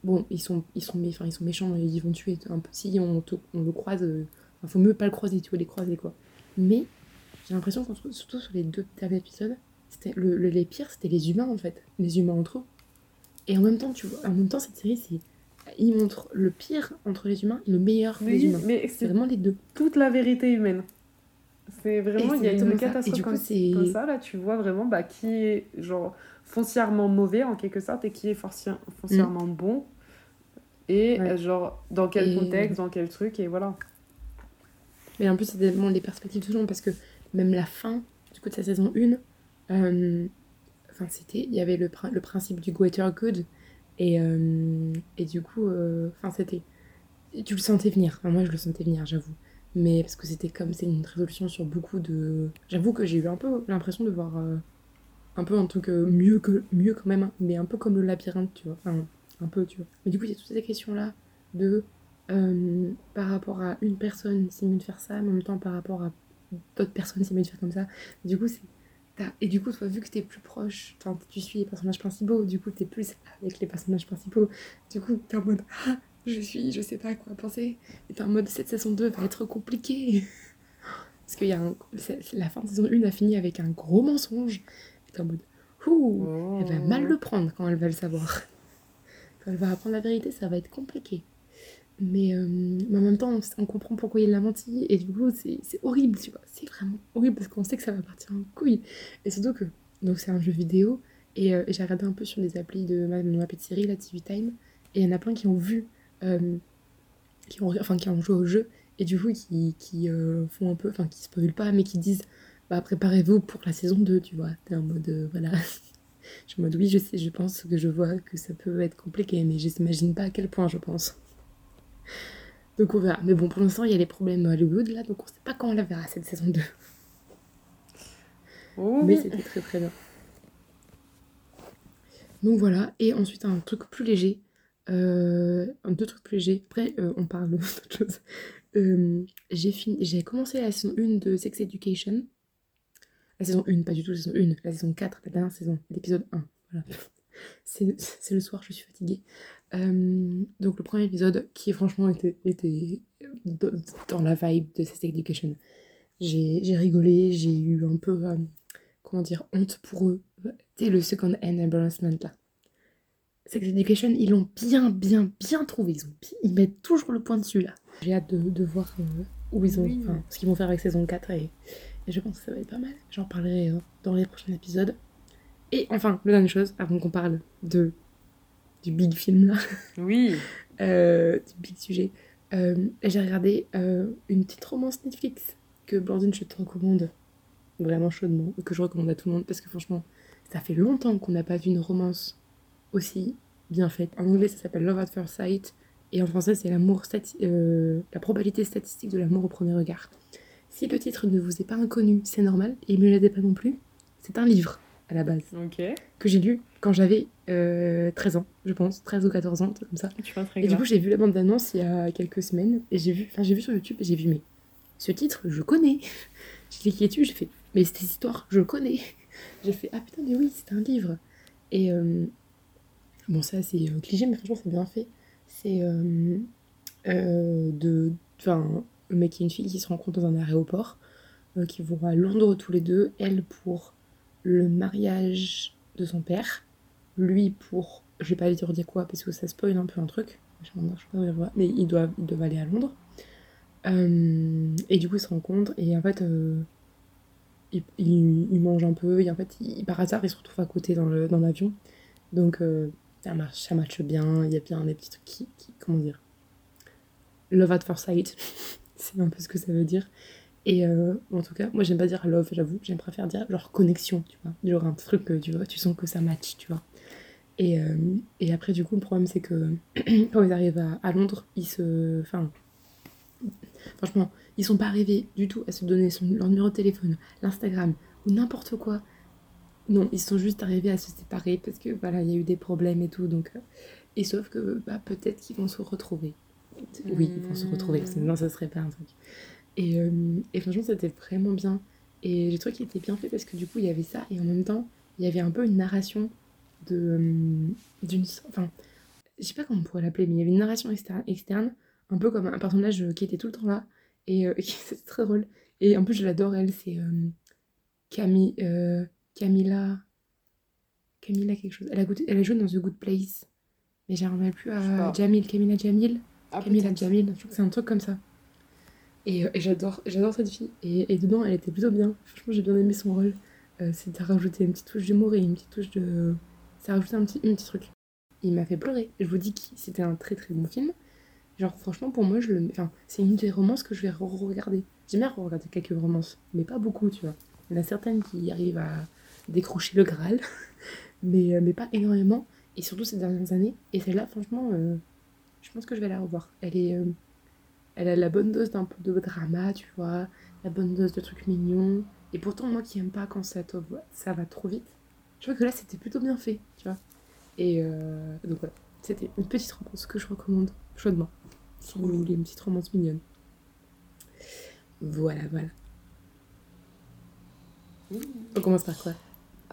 bon ils sont ils sont enfin, ils sont méchants, ils vont tuer un peu si on, on le croise, il euh, faut mieux pas le croiser, tu vois les croiser quoi. Mais j'ai l'impression qu'on surtout sur les deux derniers épisodes, c'était le, les pires c'était les humains en fait, les humains entre eux. Et en même temps tu vois, en même temps cette série c'est il montre le pire entre les humains et le meilleur des humains. Mais c'est vraiment les deux. Toute la vérité humaine. C'est vraiment, il y a une catastrophe comme, ça, là, tu vois vraiment bah, qui est genre foncièrement mauvais en quelque sorte et qui est foncièrement mm. bon. Et euh, genre, dans quel contexte, dans quel truc, et voilà. Mais en plus, c'est vraiment les perspectives tout le monde parce que même la fin, du coup, de sa saison 1, euh, enfin, c'était, il y avait le, le principe du greater good, et, euh, et du coup, enfin, c'était, tu le sentais venir, moi je le sentais venir, j'avoue mais parce que c'était comme c'est une résolution sur beaucoup de j'avoue que j'ai eu un peu l'impression de voir euh, un peu un truc mieux que mieux quand même mais un peu comme le labyrinthe tu vois enfin un peu tu vois mais du coup il y a toutes ces questions là de euh, par rapport à une personne, c'est mieux de faire ça, en même temps par rapport à d'autres personnes, c'est mieux de faire comme ça. Du coup, c'est. Et du coup, toi, vu que t'es plus proche, tu suis les personnages principaux, du coup, t'es plus avec les personnages principaux. Du coup, t'es en mode Ah, je suis, je sais pas quoi penser. Et t'es en mode Cette saison 2 va être compliquée. Parce que y a un... la fin de saison 1 a fini avec un gros mensonge. Et t'es en mode Ouh, elle va mal le prendre quand elle va le savoir. Quand elle va apprendre la vérité, ça va être compliqué. Mais, euh, mais, en même temps, on, comprend pourquoi il l'a menti. Et du coup, c'est horrible, tu vois. C'est vraiment horrible parce qu'on sait que ça va partir en couille. Et surtout que, donc c'est un jeu vidéo. Et, euh, j'ai regardé un peu sur les applis de ma, ma petite série, la TV Time. Et il y en a plein qui ont vu, euh, qui, ont, enfin, qui ont joué au jeu. Et du coup, qui, qui font un peu, enfin, qui spoilent pas, mais qui disent Bah, préparez-vous pour la saison 2, tu vois. T'es en mode, voilà. je suis en mode, oui, je sais, je pense que je vois que ça peut être compliqué, mais je n'imagine pas à quel point, je pense. Donc on verra. Mais bon, pour l'instant, il y a les problèmes Hollywood là, donc on sait pas quand on la verra cette saison 2. Mais c'était très très bien. Donc voilà, et ensuite un truc plus léger. Euh, deux trucs plus légers. Après, euh, on parle d'autre chose. Euh, j'ai fini, j'ai commencé la saison 1 de Sex Education. La saison 1, pas du tout la saison 1, la saison 4, la dernière saison, l'épisode 1. Voilà. C'est le soir, je suis fatiguée. Euh, donc le premier épisode qui franchement était, était dans la vibe de Sex Education. J'ai rigolé, j'ai eu un peu, euh, comment dire, honte pour eux. C'est le second hand embarrassment là. Sex Education, ils l'ont bien, bien, bien trouvé. Ils, ont, ils mettent toujours le point dessus là. J'ai hâte de, de voir euh, où ils ont, ce qu'ils vont faire avec saison 4 et, et, je pense que ça va être pas mal. J'en parlerai dans les prochains épisodes. Et enfin, la dernière chose, avant qu'on parle de du big film là. Oui. Euh, du big sujet. Euh, j'ai regardé euh, une petite romance Netflix que Blandine, je te recommande vraiment chaudement, que je recommande à tout le monde parce que franchement, ça fait longtemps qu'on n'a pas vu une romance aussi bien faite. En anglais, ça s'appelle Love at First Sight et en français, c'est l'amour la probabilité statistique de l'amour au premier regard. Si le titre ne vous est pas inconnu, c'est normal, et il ne l'était pas non plus. C'est un livre à la base. Que j'ai lu quand j'avais 13 euh, ans, je pense, 13 ou 14 ans, comme ça. et du coup, j'ai vu la bande-annonce il y a quelques semaines, et j'ai vu, enfin, j'ai vu sur YouTube, et j'ai vu, mais ce titre, je connais. j'ai cliqué dessus, j'ai fait, mais cette histoire, je connais. j'ai fait, ah putain, mais oui, c'est un livre. Et euh, bon, ça, c'est euh, cliché, mais franchement, c'est bien fait. C'est de. Enfin, le mec et une fille qui se rencontrent dans un aéroport, qui vont à Londres tous les deux, elle pour le mariage de son père, lui pour, je vais pas lui dire quoi parce que ça spoil un peu un truc, mais ils doivent, ils doivent aller à Londres. Euh, et du coup ils se rencontrent et en fait euh, ils, ils, mangent un peu et en fait par hasard ils se retrouvent à côté dans l'avion. Dans Donc euh, ça, marche, ça matche bien, il y a bien des petits trucs qui, qui comment dire, love at first sight, c'est un peu ce que ça veut dire. Et euh, en tout cas, moi j'aime pas dire love, j'avoue, j'aime préférer dire genre connexion, tu vois. Genre un truc que tu vois, tu sens que ça match, tu vois. Et, euh, et après, du coup, le problème c'est que quand ils arrivent à, Londres, ils se. Enfin. Franchement, ils sont pas arrivés du tout à se donner son, leur numéro de téléphone, l'Instagram ou n'importe quoi. Non, ils sont juste arrivés à se séparer parce que voilà, il y a eu des problèmes et tout. Donc, euh, et sauf que bah, peut-être qu'ils vont se retrouver. Oui, ils vont se retrouver, sinon ça serait pas un truc. Et, euh, et franchement, c'était vraiment bien. Et j'ai trouvé qu'il était bien fait parce que du coup, il y avait ça. Et en même temps, il y avait un peu une narration de euh, d'une enfin je sais pas comment on pourrait l'appeler mais il y avait une narration externe, externe un peu comme un personnage qui était tout le temps là et euh, c'était très drôle. Et en plus je l'adore elle c'est Camille Camilla Camilla quelque chose. Elle a, goûté, elle a joué dans The Good Place. Mais j'arrive plus à Jamil Camilla Jamil. Ah, Camilla Jamil je que c'est un truc comme ça et, euh, et j'adore, j'adore cette fille. Et, et, dedans, elle était plutôt bien. Franchement, j'ai bien aimé son rôle. Euh, C'était rajouter une petite touche d'humour et une petite touche de. Ça a rajouté un petit, un petit truc. Il m'a fait pleurer. Je vous dis que c'était un très très bon film. Genre, franchement, pour moi, je le. Enfin, c'est une des romances que je vais re-regarder. J'aime bien regarder quelques romances, mais pas beaucoup, tu vois. Il y en a certaines qui arrivent à décrocher le Graal, mais, euh, mais pas énormément. Et surtout ces dernières années. Et celle-là, franchement, euh, je pense que je vais la revoir. Elle est. Elle a la bonne dose d'un peu de drama, tu vois, la bonne dose de trucs mignons. Et pourtant, moi qui aime pas quand ça, ça va trop vite, je vois que là, c'était plutôt bien fait, tu vois. Et euh, donc voilà, c'était une petite réponse que je recommande chaudement. si vous voulez une petite romance mignonne. Voilà, voilà. On commence par quoi?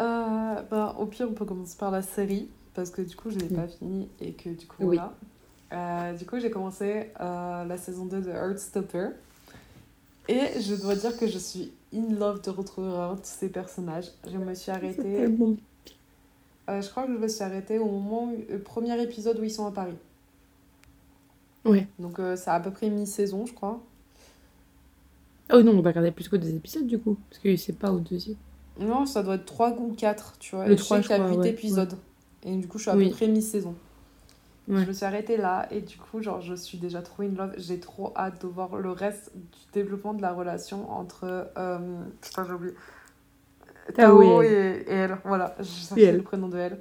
Euh, bah, Au pire, on peut commencer par la série, parce que du coup, je l'ai pas fini et que du coup, voilà. Euh, du coup, j'ai commencé euh, la saison 2 de Heartstopper. Et je dois dire que je suis in love de retrouver tous ces personnages. Je me suis arrêtée. Euh, je crois que je me suis arrêtée au moment, le premier épisode où ils sont à Paris. Ouais. Donc, c'est à peu près mi-saison, je crois. Oh non, on va regarder plus que deux épisodes du coup, parce que c'est pas au deuxième. Non, ça doit être 3 ou 4, tu vois. Le 3, je sais qu'il y a 8 épisodes. Et du coup, je suis à peu près mi-saison. Je me suis arrêtée là et du coup, genre, je suis déjà trop in love. J'ai trop hâte de voir le reste du développement de la relation entre. Euh, putain, j'ai oublié. Tao, et, elle. Voilà, je le prénom de elle.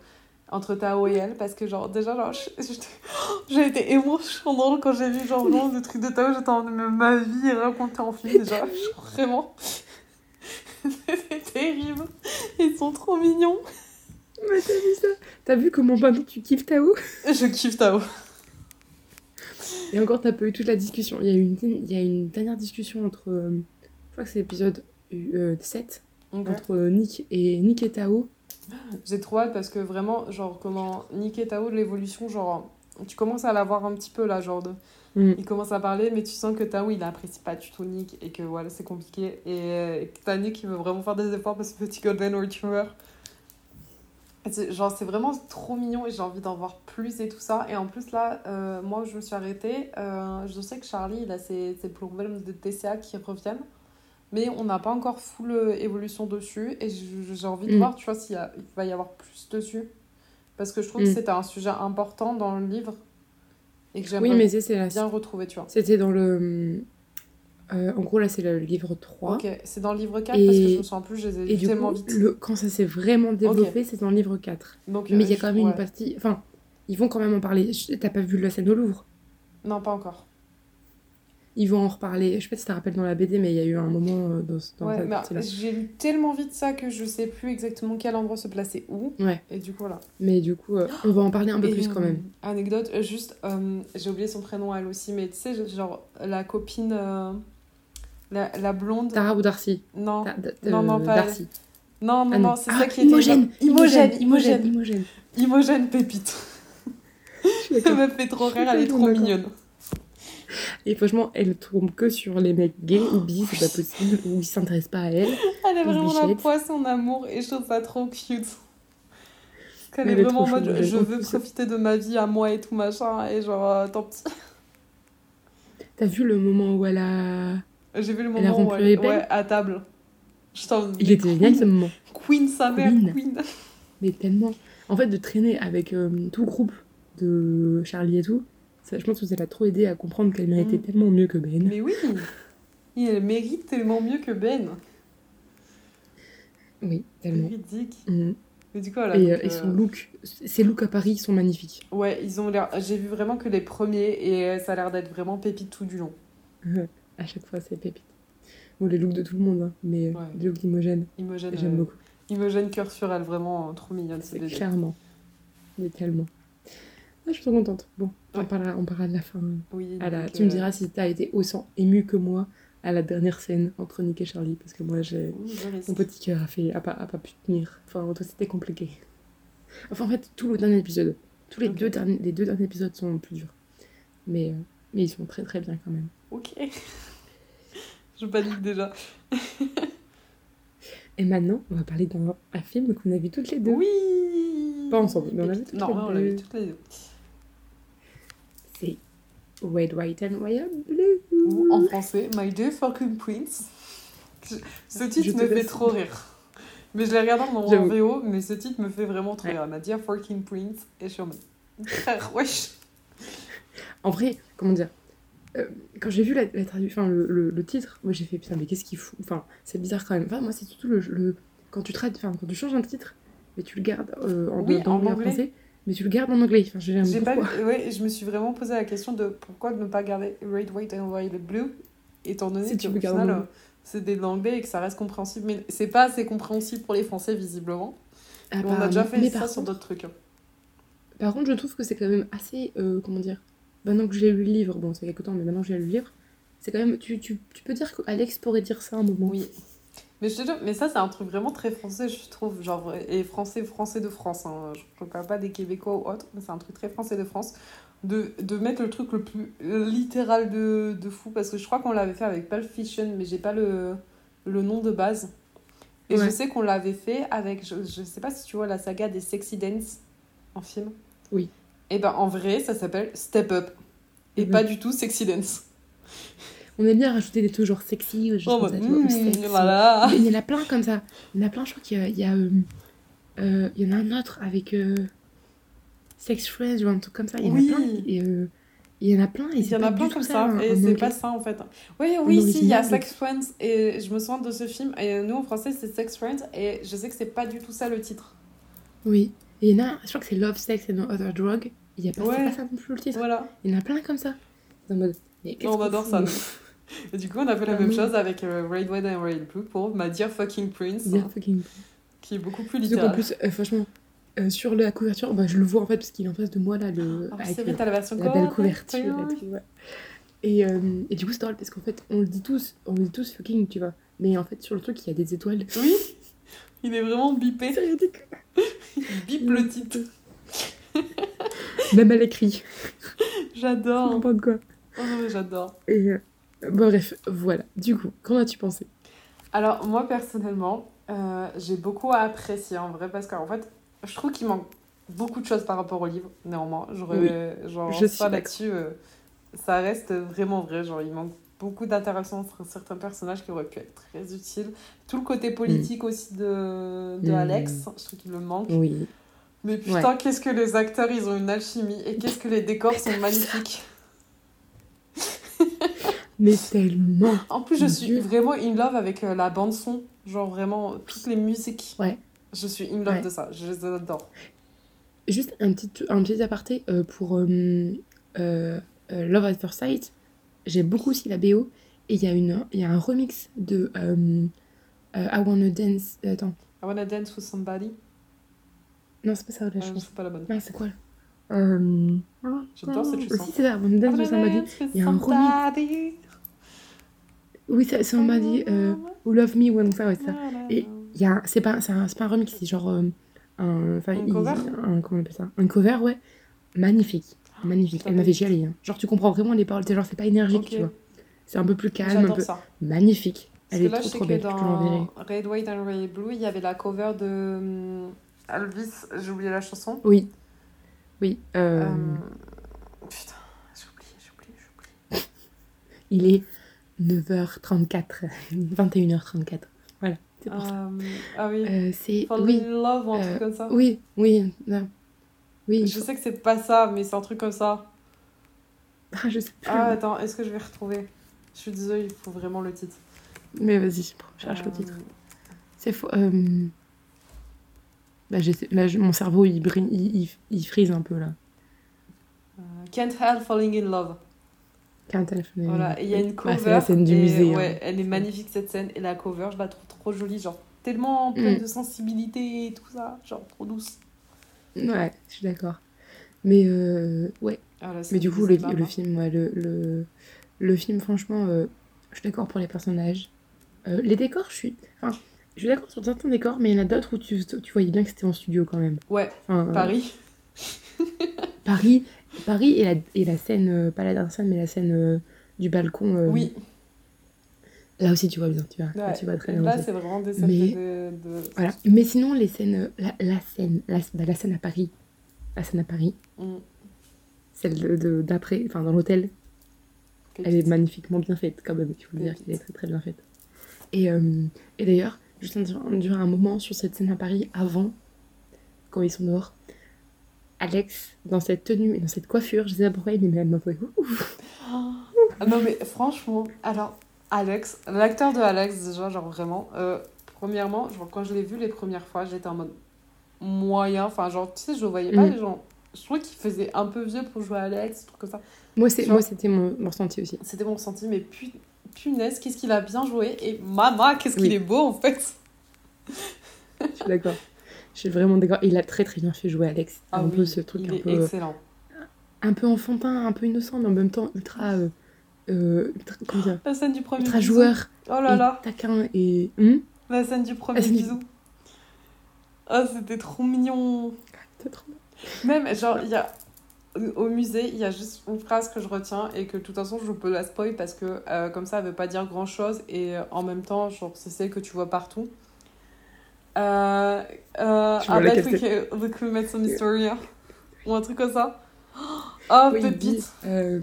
Entre Tao et elle, parce que, genre, déjà, genre, j'ai été émotionnante quand j'ai vu, genre, le truc de Tao. J'étais en ma vie racontée en film, déjà. vraiment. C'était terrible. Ils sont trop mignons. Mais t'as vu ça T'as vu comment maintenant tu kiffes Tao? Je kiffe Tao. Et encore, t'as pas eu toute la discussion. Il y a eu une, il y a une dernière discussion entre. Euh, je crois que c'est l'épisode 7. Euh, entre euh, Nick et, Nick et Tao. J'ai trop hâte parce que vraiment, genre, comment Nick et Tao, l'évolution, genre, tu commences à la voir un petit peu là, genre, de... Mm. il commence à parler, mais tu sens que Tao, il apprécie pas du tout Nick et que voilà, c'est compliqué. Et, que t'as Nick qui veut vraiment faire des efforts parce que petit Golden Retriever. Genre, c'est vraiment trop mignon et j'ai envie d'en voir plus et tout ça. Et en plus, là, euh, moi, je me suis arrêtée. Euh, je sais que Charlie, il a ses, ses problèmes de TCA qui reviennent. Mais on n'a pas encore full euh, évolution dessus. Et j'ai envie de mm. voir, tu vois, s'il va y avoir plus dessus. Parce que je trouve que mm. c'était un sujet important dans le livre. Et que j'aimerais oui, bien retrouver, tu vois. C'était dans le euh, en gros, là, c'est le livre 3. Ok, c'est dans le livre 4 parce que je me sens plus, je les ai et tellement vite. Le, quand ça s'est vraiment développé, c'est dans le livre 4. Donc, Mais il y a euh, quand même une partie. Enfin, ils vont quand même en parler. T'as pas vu la scène au Louvre? Non, pas encore. Ils vont en reparler. Je sais pas si tu te rappelles dans la BD, mais il y a eu un moment euh, dans, dans ouais, J'ai lu tellement vite ça que je sais plus exactement quel endroit se placer où. Ouais. Et du coup, voilà. Mais du coup, on va en parler un peu plus quand même. Anecdote, juste, j'ai oublié son prénom elle aussi, mais tu sais, genre, la copine la, la blonde. Tara ou Darcy Non. non, non, pas Darcy. Non, non, ah, non, c'est ça qui était. Imogène, Imogène, Imogène, Imogène. Imogène Pépite. Elle me fait trop rire, elle est trop mignonne. Et franchement, elle tombe que sur les mecs gays ou bi, c'est pas possible, ou ils s'intéressent pas à elle. Elle est vraiment la poisse en amour et je trouve ça trop cute. Qu'elle est, vraiment en mode je veux profiter de ma vie à moi et tout machin, et genre, euh, tant pis. T'as vu le moment où elle a j'ai vu le moment où elle, ouais, à table. Il était génial ce moment. Queen, sa mère, Queen. Mais tellement. En fait, de traîner avec euh, tout le groupe de Charlie et tout, ça, je pense que ça l'a trop aidé à comprendre qu'elle méritait mm. tellement mieux que Ben. Mais oui Elle mérite tellement mieux que Ben. Oui, tellement. Véridique. Mm. Mais du coup, voilà, et, euh, et, son euh, look, ses looks à Paris sont magnifiques. Ouais, ils ont l'air. J'ai vu vraiment que les premiers et ça a l'air d'être vraiment pépite tout du long. À chaque fois, c'est pépite. Bon, les looks de tout le monde, hein, mais euh, les looks d'Imogène. Imogène, j'aime beaucoup. Imogène cœur sur elle, vraiment euh, trop mignonne. C'est clairement. Mais tellement. Ah, je suis trop contente. Bon, on, parlera, on parlera de la fin. Oui, à la... Tu me diras si t'as été autant ému que moi à la dernière scène entre Nick et Charlie, parce que moi, j'ai mon petit cœur a, fait, a, pas, a pas pu tenir. Enfin, toi, c'était compliqué. Enfin, en fait, tout le dernier épisode. Tous les, deux, derniers, les deux derniers épisodes sont plus durs. Mais, euh, mais ils sont très très bien quand même. Ok. Je panique déjà. Et maintenant, on va parler d'un film qu'on a vu toutes les deux. Oui Pas ensemble, mais on l'a vu toutes non, les deux. Non, on l'a vu toutes les deux. C'est Red, White and Royal Blue. Ou en français, My Dear Fucking Prince. Ce titre me fait trop rire. Mais je l'ai regardé en VO, mais ce titre me fait vraiment trop rire. My Dear Fucking Prince. Et je suis en mode... Frère, wesh En vrai, comment dire? Euh, quand j'ai vu la, la enfin, le, le, titre, moi j'ai fait putain, mais qu'est-ce qu'il fout Enfin, c'est bizarre quand même. Enfin, moi, c'est surtout le, le, quand tu enfin, quand tu changes un titre, mais tu le gardes euh, en, oui, en, anglais, français, mais tu le gardes en anglais. Enfin, j'ai pas, ouais, je me suis vraiment posé la question de pourquoi ne pas garder Red, White and Violet Blue, étant donné si que au final, euh, c'est des anglais et que ça reste compréhensible. Mais c'est pas assez compréhensible pour les Français, visiblement. Ah, on a déjà fait ça sur d'autres trucs. Hein. Par contre, je trouve que c'est quand même assez, comment dire, maintenant que j'ai lu le livre, bon, c'est quelque temps, mais maintenant que j'ai lu le livre, c'est quand même. Tu, tu, tu peux dire qu'Alex pourrait dire ça un moment. Oui. Mais, je te dis, mais ça, c'est un truc vraiment très français, je trouve. Genre, et français, français de France. Hein. Je ne parle pas des Québécois ou autres, mais c'est un truc très français de France. De, de mettre le truc le plus littéral de, de fou. Parce que je crois qu'on l'avait fait avec Pulp Fiction, mais j'ai pas le, le nom de base. Et je sais qu'on l'avait fait avec. Je, je sais pas si tu vois la saga des Sexy Dance en film. Oui. Et ben en vrai, ça s'appelle Step Up. Et mhm. pas du tout Sexy Dance. On aime bien rajouter des toujours sexy ou oh, bah, hmm, voilà. Il y en a plein comme ça. Il y en a plein, je crois qu'il y a. Il y, a, euh, euh, il y en a un autre avec euh, Sex Friends ou un truc comme ça. Il y en a plein. Et, euh, il y en a plein et il y en a plein comme ça, et c'est pas ça en fait oui oui si il y a Sex Friends et je me souviens de ce film et nous en français c'est Sex Friends et je sais que c'est pas du tout ça le titre oui il y en a je crois que c'est Love Sex and No Other Drug. Il y a pas, pas ça non plus le titre. Voilà. Il y en a plein comme ça. En mode on adore ça et du coup on a fait la même chose avec euh, Red White and Red Blue pour My Dear Fucking Prince. Dear Fucking qui est beaucoup plus littéral en plus euh, franchement euh, sur la couverture, bah, je le vois en fait parce qu'il est en face de moi là, le, ah, avec vrai, la, version la belle couverture et tout. Ouais. Et, euh, et, du coup, c'est drôle parce qu'en fait, on le dit tous, on le dit tous fucking, tu vois. Mais en fait, sur le truc, il y a des étoiles. Oui, il est vraiment bipé. C'est ridicule. il bip le titre. Même à l'écrit. J'adore. Je de quoi. Oh j'adore. Et euh, bon, bref, voilà. Du coup, qu'en as-tu pensé? Alors, moi personnellement, j'ai beaucoup apprécié en vrai parce qu'en fait, je trouve qu'il manque beaucoup de choses par rapport au livre, néanmoins. genre, je suis là-dessus, euh, ça reste vraiment vrai. Genre, il manque beaucoup d'interactions entre certains personnages qui auraient pu être très utiles. Tout le côté politique mm. aussi de, de mm. Alex, je trouve qu'il me manque. Oui. Mais putain, qu'est-ce que les acteurs, ils ont une alchimie. Et qu'est-ce que les décors sont magnifiques. Mais tellement. En plus, je suis vraiment in love avec euh, la bande-son. Genre, vraiment, toutes les musiques. Ouais. Je suis in love de ça, je les adore. Juste un petit, un petit aparté euh, pour euh, Love at First Sight. J'aime beaucoup aussi la BO. Et il y, a une, y a un remix de I Wanna Dance. Attends. I Wanna Dance with Somebody Non, c'est pas ça la chanson. c'est pas la bonne. Non, c'est quoi euh... J'adore cette chanson. Aussi, c'est ça, I Wanna Dance with Somebody. Il y a un remix. Oui, c'est Somebody Who Love Me When ça, ouais, ça. Et y a, c'est pas, un, pas un remix, c'est genre euh, un, un cover? un, comment on appelle ça? Un cover, ouais. Magnifique. Magnifique. Elle m'avait chialé. Hein. Genre, tu comprends vraiment les paroles. C'est genre, c'est pas énergique, tu vois. C'est un peu plus calme. Un peu... Ça. Magnifique. Elle est trop, trop belle. Dans Red, White and Red Blue, il y avait la cover de hum, Elvis. J'ai oublié la chanson. Oui. Oui. Euh... Euh... Putain, j'ai oublié, j'ai oublié, j'ai oublié. il est 9h34. 21h34. Voilà. Euh, ah oui. Euh, c'est Fall oui. in Love un truc comme ça. Oui, oui, oui. Je sais que c'est pas ça, mais c'est un truc comme ça. Ah, je sais plus. Ah, attends, est-ce que je vais retrouver? Je suis désolée, il faut vraiment le titre. Mais vas-y, cherche le titre. Euh. C'est faux. Bah, là, mon cerveau, il, il, il, frise un peu, là. Can't Help Falling in Love. Voilà, il y a une cover. c'est la scène du musée. Ouais, hein. elle est magnifique cette scène. Et la cover, je la trouve trop jolie. Genre, tellement pleine mm. de sensibilité et tout ça. Genre, trop douce. Ouais, je suis d'accord. Mais euh, ouais. Ah, Mais du coup, le, le, film, ouais, le, le, le, film, franchement, euh, je suis d'accord pour les personnages. Euh, les décors, je suis. Enfin, je suis d'accord sur certains décors, mais il y en a d'autres où tu, tu voyais bien que c'était en studio quand même. Ouais, Paris. Paris, Paris et la, et la scène, pas la dernière scène, mais la scène du balcon. Oui. Là aussi, tu vois bien, tu vois, tu vois très bien. Là, c'est vraiment des scènes mais, de, Voilà. Mais sinon, les scènes, la, la scène, la, bah, la, scène à Paris, la scène à Paris, mm. celle d'après, de, enfin dans l'hôtel, elle est magnifiquement bien faite quand même, il faut dire qu'elle est très très bien faite. Et, et d'ailleurs, juste durant un moment sur cette scène à Paris, avant, quand ils sont dehors, Alex dans cette tenue et dans cette coiffure. Je sais pas pourquoi il est même ouf. Ah non mais franchement, alors Alex, l'acteur de Alex déjà, genre vraiment, euh, premièrement, genre, quand je l'ai vu les premières fois, j'étais en mode moyen, enfin genre, tu sais, je le voyais pas, mm. les gens, je trouvais qu'il faisait un peu vieux pour jouer à Alex, truc comme ça. Moi, c'est, moi c'était mon, ressenti aussi. C'était mon ressenti, mais punaise, qu'est-ce qu'il a bien joué, et maman, qu'est-ce qu'il est beau en fait. je suis d'accord. Je suis vraiment d'accord. Il a très très bien fait jouer Alex. Ah un peu ce truc il un est peu. Excellent. un peu enfantin, un peu innocent, mais en même temps ultra. Euh, euh, dire La scène du premier Ultra joueur. Oh là là. Taquin et. Hmm la scène du premier bisou. Ah, c'était trop mignon. Trop Même, genre, il y a. Au musée, il y a juste une phrase que je retiens et que de toute façon je peux la spoil parce que euh, comme ça elle veut pas dire grand chose et en même temps, genre, c'est celle que tu vois partout. Euh, euh, I bet we could, we could make some. Ou un truc comme ça. Oh, oui, pépite. Euh,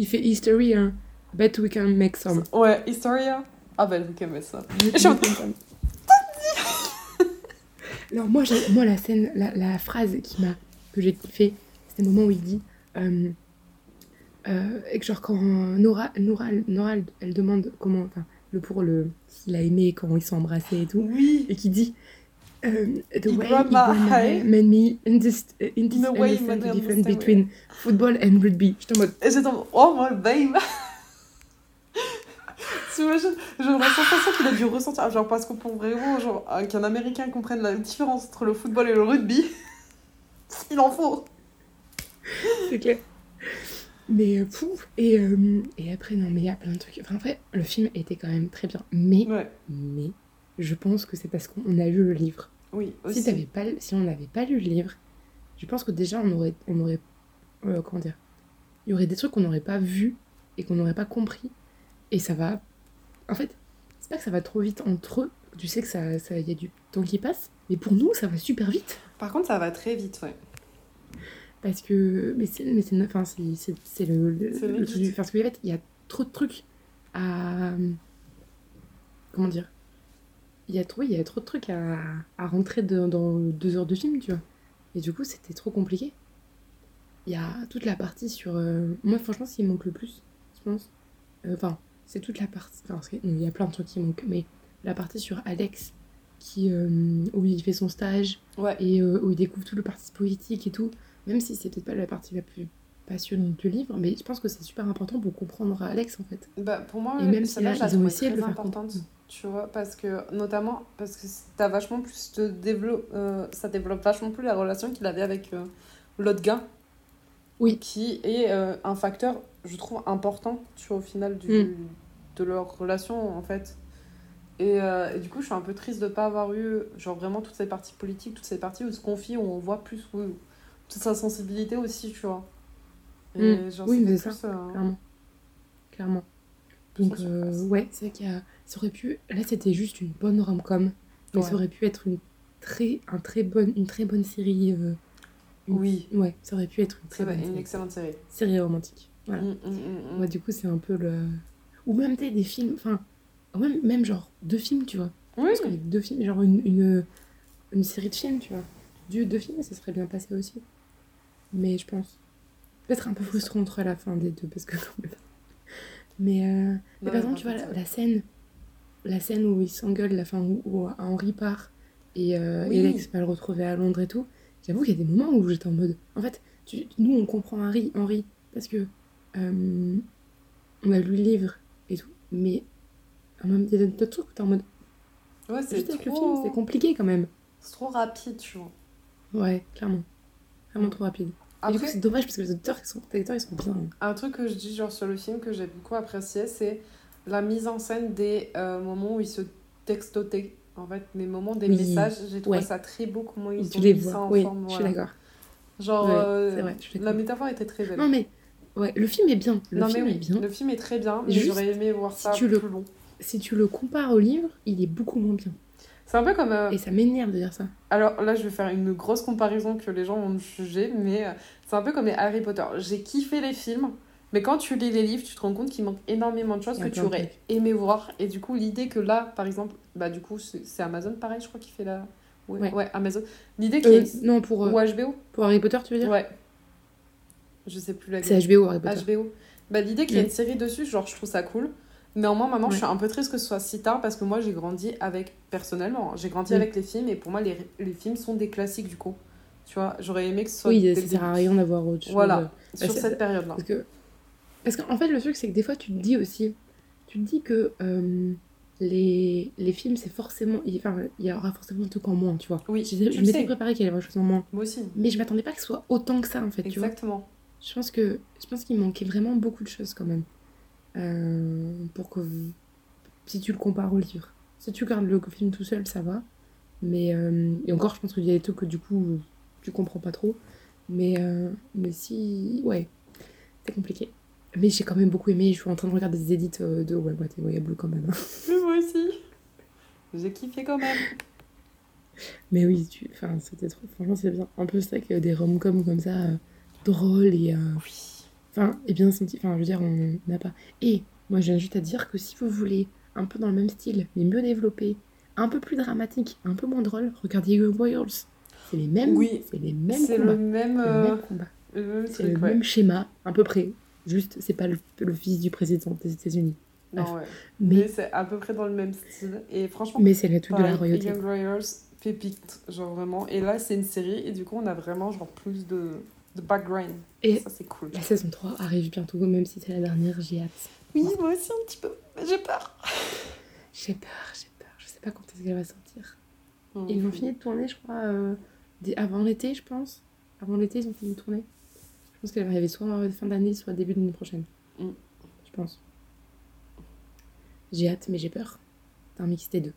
il fait History, hein. Bet we can make some. Ouais, Historia. Ah, bet we can make some. Alors, moi, moi, la scène, la, la phrase qui m'a, que j'ai kiffé, c'est le moment où il dit. Euh, euh, et que genre quand Nora, Nora, Nora elle, demande comment, enfin, le pour le s'il a aimé quand ils sont embrassés et tout, oui. et qui dit um, the way he made me in this, in this understand the difference between football and rugby. J'étais en mode. Et j'étais en mode, oh my babe! T'imagines? J'ai la sensation qu'il a dû ressentir, genre parce que pour vraiment, genre, qu'un Américain comprenne la différence entre le football et le rugby, il en faut! C'est clair. Mais euh, pouf, et, euh, et après, non, mais il y a plein de trucs. Enfin, après, le film était quand même très bien. Mais, mais je pense que c'est parce qu'on a lu le livre. Oui, aussi. Si, pas, si on n'avait pas lu le livre, je pense que déjà on aurait. On aurait euh, comment dire Il y aurait des trucs qu'on n'aurait pas vus et qu'on n'aurait pas compris. Et ça va. En fait, c'est pas que ça va trop vite entre eux. Tu sais que ça, ça y a du temps qui passe. Mais pour nous, ça va super vite. Par contre, ça va très vite, ouais. Parce que. Mais c'est. Mais c'est. Enfin, c'est le. le, le truc Parce qu'en fait, il y a trop de trucs à. Comment dire il y a trop, il y a trop de trucs à, à rentrer dans deux heures de film, tu vois. Et du coup, c'était trop compliqué. Il y a toute la partie sur. Euh, moi, franchement, ce qui manque le plus, je pense. Euh, enfin, c'est toute la partie. Enfin, il y a plein de trucs qui manquent, mais la partie sur Alex, qui, euh, où il fait son stage, et où il découvre tout le parti politique et tout. Même si c'est peut-être pas la partie la plus passionnante du livre, mais je pense que c'est super important pour comprendre Alex en fait. Bah, pour moi, et même si là, ils ont essayé de le faire comprendre tu vois, parce que, notamment, parce que t'as vachement plus de développe, euh, ça développe vachement plus la relation qu'il avait avec euh, l'autre gars. Oui. Qui est euh, un facteur, je trouve, important, tu vois, au final, du, mm. de leur relation, en fait. Et, et, du coup, je suis un peu triste de pas avoir eu, genre, vraiment toutes ces parties politiques, toutes ces parties où se confie, où on voit plus, où, toute sa sensibilité aussi, tu vois. Et, mm. genre, oui, mais ça, clairement. Clairement. Donc, ouais, c'est vrai qu'il y a ça aurait pu. Là, c'était juste une bonne rom-com. Mais ça aurait pu être une très, un très bonne, une très bonne série. Euh, oui. Ouais, ça aurait pu être une très bonne une excellente série. Série romantique. Voilà. Moi, mm, mm, mm, du coup, c'est un peu le. Ou même des films. Enfin, même, même genre deux films, tu vois. Oui. Parce que deux films, genre une, une, une, série de films, tu vois. Deux, deux films, ça serait bien passé aussi. Mais je pense. Peut-être un peu frustrant entre la fin des deux, parce que Mais, euh... mais par exemple, tu vois, la scène la scène où ils s'engueulent, la fin où, Henri part et euh, Alex va le retrouver à Londres et tout, j'avoue qu'il y a des moments où j'étais en mode. En fait, nous on comprend Henri, Henri parce que euh, on a lu le livre et tout, mais il y a d'autres trucs où t'es en mode. Ouais, c'est trop... le film, c'est compliqué quand même. C'est trop rapide, tu vois. Ouais, clairement. Vraiment trop rapide. Du coup, c'est dommage parce que les auteurs, ils sont, les ils sont bien. Un truc que je dis genre sur le film que j'ai beaucoup apprécié, c'est la mise en scène des euh, moments où ils se textotaient, en fait, les moments des messages. J'ai trouvé ça très beau comment ils ont mis ça en oui, Je suis d'accord. Genre, euh, vrai, la métaphore était très belle. Non, mais ouais, le film est bien. Le film est bien. Le film est très bien, mais j'aurais aimé voir ça plus le, long. Si tu le compares au livre, il est beaucoup moins bien. C'est un peu comme. Euh, Et ça m'énerve de dire ça. Alors là, je vais faire une grosse comparaison que les gens vont me juger, mais c'est un peu comme les Harry Potter. J'ai kiffé les films, mais quand tu lis les livres, tu te rends compte qu'il manque énormément de choses que tu aurais aimé voir. Et du coup, l'idée que là, par exemple, bah du coup, c'est Amazon pareil, je crois, qui fait la. Ouais, ouais. Amazon. L'idée qui euh, Non, pour. Ou HBO euh, Pour Harry Potter, tu veux dire? Ouais. Je sais plus la C'est HBO, Harry Potter. HBO. Bah, l'idée qu'il y ait une série dessus, genre, je trouve ça cool. Néanmoins, maintenant, je suis un peu triste que ce soit si tard parce que moi, j'ai grandi avec, personnellement, j'ai grandi avec les films et pour moi, les, les films sont des classiques du coup. Tu vois, j'aurais aimé que ce soit. Oui, ça sert à rien d'avoir autre chose. Voilà, euh, sur cette période-là. Parce que parce qu'en fait, le truc, c'est que des fois, tu te dis aussi, tu te dis que euh, les, les films, c'est forcément. Enfin, il y aura forcément un truc en moins, tu vois. Oui, je, je m'étais préparé qu'il y avait quelque chose en moins. Moi aussi. Mais je m'attendais pas que ce soit autant que ça, en fait, Exactement. Je pense que je pense qu'il manquait vraiment beaucoup de choses quand même. Euh, pour que si tu le compares au livre. Si tu regardes le film tout seul, ça va. Mais euh, et encore, je pense qu'il y a des trucs que du coup tu comprends pas trop. Mais euh, mais si ouais, c'est compliqué. Mais j'ai quand même beaucoup aimé. Je suis en train de regarder des édits de ouais, ouais, Blue quand même. Mais moi aussi. J'ai kiffé quand même. Mais oui, tu... enfin, c'était trop. Franchement, c'est bien. En plus, avec des rom-coms comme ça, drôles et. Oui Enfin, et bien senti. Enfin, je veux dire, on n'a pas. Et moi, j'ai juste à dire que si vous voulez un peu dans le même style, mais mieux développé, un peu plus dramatique, un peu moins drôle, regardez Young Royals. C'est les mêmes. Oui. C'est les mêmes C'est le même. Euh, c'est le même schéma, à peu près. Juste, c'est pas le, fils du président des États-Unis. Non, ouais. Mais, c'est à peu près dans le même style. Et franchement. Mais c'est le truc de la royauté. Young Royals, pépite, genre vraiment. Et là, c'est une série, et du coup, on a vraiment genre plus de de background. Et ça, c'est cool. La saison 3 arrive bientôt, même si c'est la dernière, j'ai hâte. Oui, moi aussi un petit peu. J'ai peur. J'ai peur, j'ai peur. Je sais pas quand est-ce qu'elle va sortir. ils ont fini de tourner, je crois, euh, avant l'été, je pense. Avant l'été, ils ont fini de tourner. Je pense qu'elle va arriver soit en fin d'année, soit début de l'année prochaine. Mm. Je pense. J'ai hâte, mais j'ai peur. C'est un mix des deux.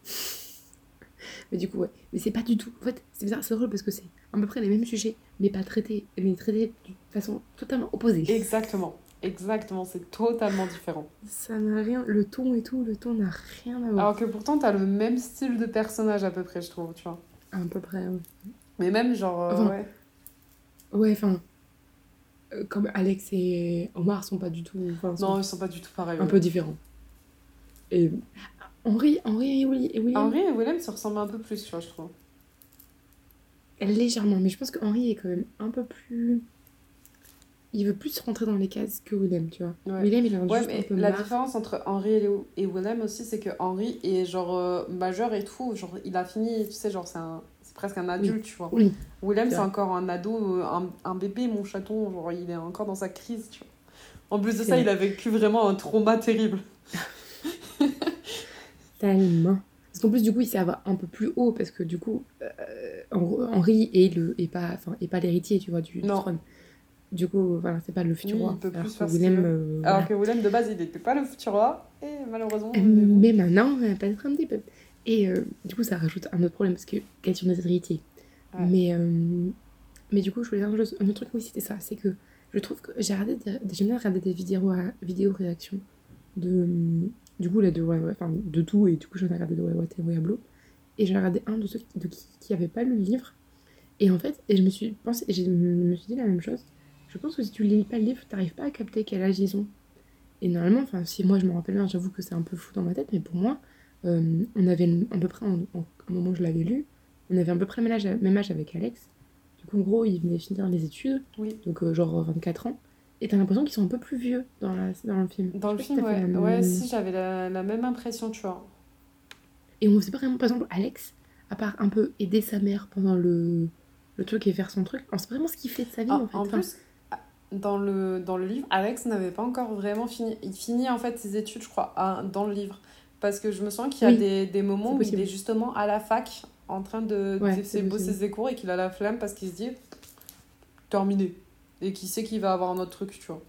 Mais du coup, ouais. Mais c'est pas du tout. En fait, c'est bizarre, c'est drôle parce que c'est à peu près les mêmes sujets, mais pas traités, mais traités de façon totalement opposée. Exactement. Exactement, c'est totalement différent. Ça n'a rien, le ton et tout, le ton n'a rien à voir. Alors que pourtant, t'as le même style de personnage à peu près, je trouve, tu vois. À peu près, oui. Mais même, genre, euh, ouais. Ouais, enfin, euh, comme Alex et Omar sont pas du tout... non, ils sont pas du tout pareils. Un peu différents. Et Henri, Henri et William... Henri et William se ressemblent un peu plus, tu vois, je trouve. Légèrement, mais je pense que Henri est quand même un peu plus. Il veut plus rentrer dans les cases que Willem, tu vois. Willem, il a ouais, mais un peu La différence entre Henri et Willem aussi, c'est que Henri est genre euh, majeur et tout. Genre, il a fini, tu sais, genre, c'est un presque un adulte, tu vois. Oui. Willem, c'est encore un ado, euh, un, un, bébé, mon chaton, genre, il est encore dans sa crise, tu vois. En plus de ça, il a vécu vraiment un trauma terrible. Tellement. Parce qu'en plus, du coup, il s'est un peu plus haut, parce que du coup, euh, Henri est, le, est pas, pas l'héritier, tu vois, du, trône. Du coup, voilà, c'est pas le futur roi. alors, que Willem, euh, alors que Willem, de base, il n'était pas le futur roi, et malheureusement. Mais, maintenant, il va pas être un petit peu. Et euh, du coup, ça rajoute un autre problème, parce que question des héritiers. Mais, mais du coup, je voulais dire un, autre truc, oui, c'était ça, c'est que je trouve que j'ai regardé, j'aime bien regarder des vidéos, vidéos réactions de du coup, là, de, ouais, enfin, de tout, et du coup, j'en ai regardé de ouais, et Blue. Et j'ai regardé un de ceux qui, de qui, qui avait pas lu le livre. Et en fait, et je me suis pensé, et je me suis dit la même chose. Je pense que si tu lis pas le livre, t'arrives pas à capter quel âge ils ont. Et normalement, enfin, si moi je me rappelle bien, j'avoue que c'est un peu fou dans ma tête, mais pour moi, euh, on avait à peu près, au moment où je l'avais lu, on avait à peu près même âge, même âge avec Alex. Du coup, en gros, il venait finir les études, oui. donc euh, genre 24 ans. Et t'as l'impression qu'ils sont un peu plus vieux dans, la, dans le film. Dans le film, ouais. Ouais, si, j'avais la, la, même impression, tu vois. Et on sait pas vraiment, par exemple, Alex, à part un peu aider sa mère pendant le, le truc et faire son truc, on sait vraiment ce qu'il fait de sa vie, ah, en fait. En plus, dans le, dans le livre, Alex n'avait pas encore vraiment fini. Il finit, en fait, ses études, je crois, dans le livre. Parce que je me sens qu'il y a des, des, moments où il est justement à la fac, en train de, de bosser ses cours, et qu'il a la flemme parce qu'il se dit, terminé et qui sait qu'il va avoir un autre truc, tu vois.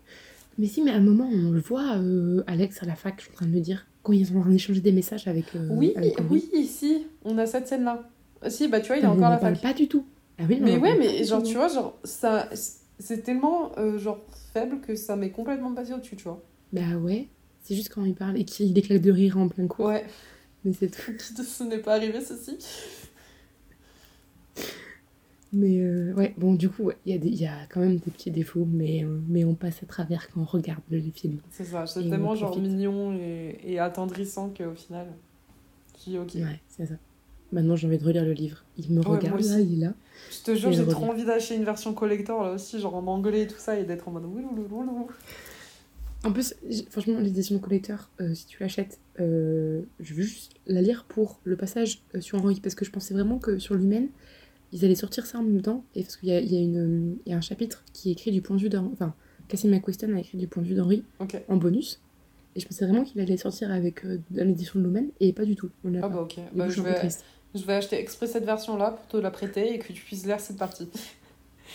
Mais si, mais à un moment, on le voit, euh, Alex à la fac, je suis en train de me dire, quand ils train d'échanger des messages avec. Euh, oui, oui, si, on a cette scène-là. Ah, si, bah tu vois, il est encore à la fac. Pas du tout. Ah oui, mais ouais, mais genre, tu vois, genre, ça, c'est tellement euh, genre faible que ça m'est complètement passé au-dessus, tu vois. Bah ouais, c'est juste quand il parle et qu'il déclare de rire en plein cours. Ouais. Mais c'est tout. Ce n'est pas arrivé, ceci. Mais euh, ouais, bon, du coup, il y, y, a quand même des petits défauts, mais, euh, mais on passe à travers quand on regarde le film. C'est ça, c'est tellement genre mignon et, et attendrissant qu'au final, je ok. Ouais, c'est ça. Maintenant, j'ai envie de relire le livre. Il me regarde là, il est là. Je te jure, j'ai trop envie d'acheter une version collector là aussi, genre en anglais et tout ça, et d'être en mode En plus, franchement, l'édition collector, euh, si tu l'achètes, je veux juste la lire pour le passage sur Henri, parce que je pensais vraiment que sur l'humaine, ils allaient sortir ça en même temps, et parce qu'il y a, y, a une, y a un chapitre qui est écrit du point de vue d'Henri, enfin, Cassie McQuiston a écrit du point de vue d'Henri en bonus, et je pensais vraiment qu'il allait sortir avec euh, l'édition de Lumen, et pas du tout. ah bah ok, bah, je, vais, je vais acheter exprès cette version-là pour te la prêter et que tu puisses lire cette partie.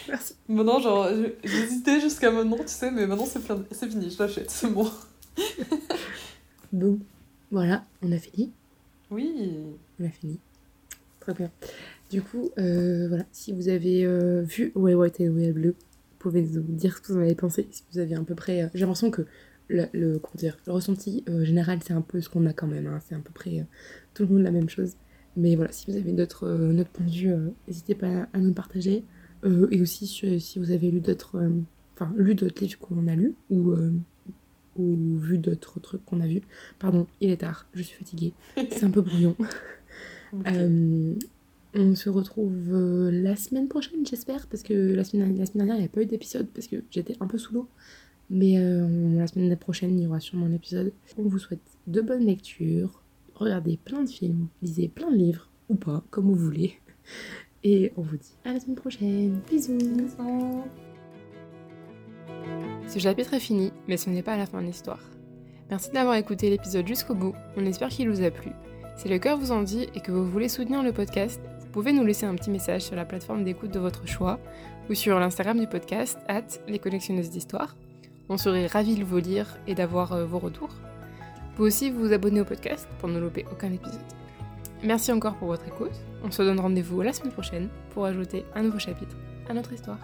Merci. Maintenant, genre, j'hésitais jusqu'à maintenant, tu sais, mais maintenant c'est fini, je l'achète, c'est bon. bon, voilà, on a fini. Oui. On a fini. Très bien. Du coup, euh, voilà, si vous avez euh, vu Way White et Way Bleu, vous pouvez nous dire ce que vous en avez pensé. Si vous avez à peu près. Euh, j'ai l'impression que le, le, dire, le ressenti général, c'est un peu ce qu'on a quand même. Hein. c'est à peu près tout le monde la même chose. Mais voilà, si vous avez d'autres notre point de vue, n'hésitez pas à, nous partager. et aussi, si vous avez lu d'autres. Enfin, lu d'autres livres qu'on a lus, ou ou vu d'autres trucs qu'on a vus. Pardon, il est tard, je suis fatiguée. C'est un peu brouillon. On se retrouve euh, la semaine prochaine, j'espère, parce que la semaine, la dernière, il n'y a pas eu d'épisode, parce que j'étais un peu sous l'eau. Mais euh, la semaine prochaine, il y aura sûrement un épisode. On vous souhaite de bonnes lectures, regardez plein de films, lisez plein de livres, ou pas, comme vous voulez. Et on vous dit à la semaine prochaine. Bisous. Bisous. Ce chapitre est fini, mais ce n'est pas la fin de l'histoire. Merci d'avoir écouté l'épisode jusqu'au bout, on espère qu'il vous a plu. Si le cœur vous en dit et que vous voulez soutenir le podcast, vous pouvez nous laisser un petit message sur la plateforme d'écoute de votre choix ou sur l'Instagram du podcast, at les collectionneuses d'histoire. On serait ravis de vous lire et d'avoir euh, vos retours. Vous pouvez aussi vous abonner au podcast pour ne louper aucun épisode. Merci encore pour votre écoute. On se donne rendez-vous la semaine prochaine pour ajouter un nouveau chapitre à notre histoire.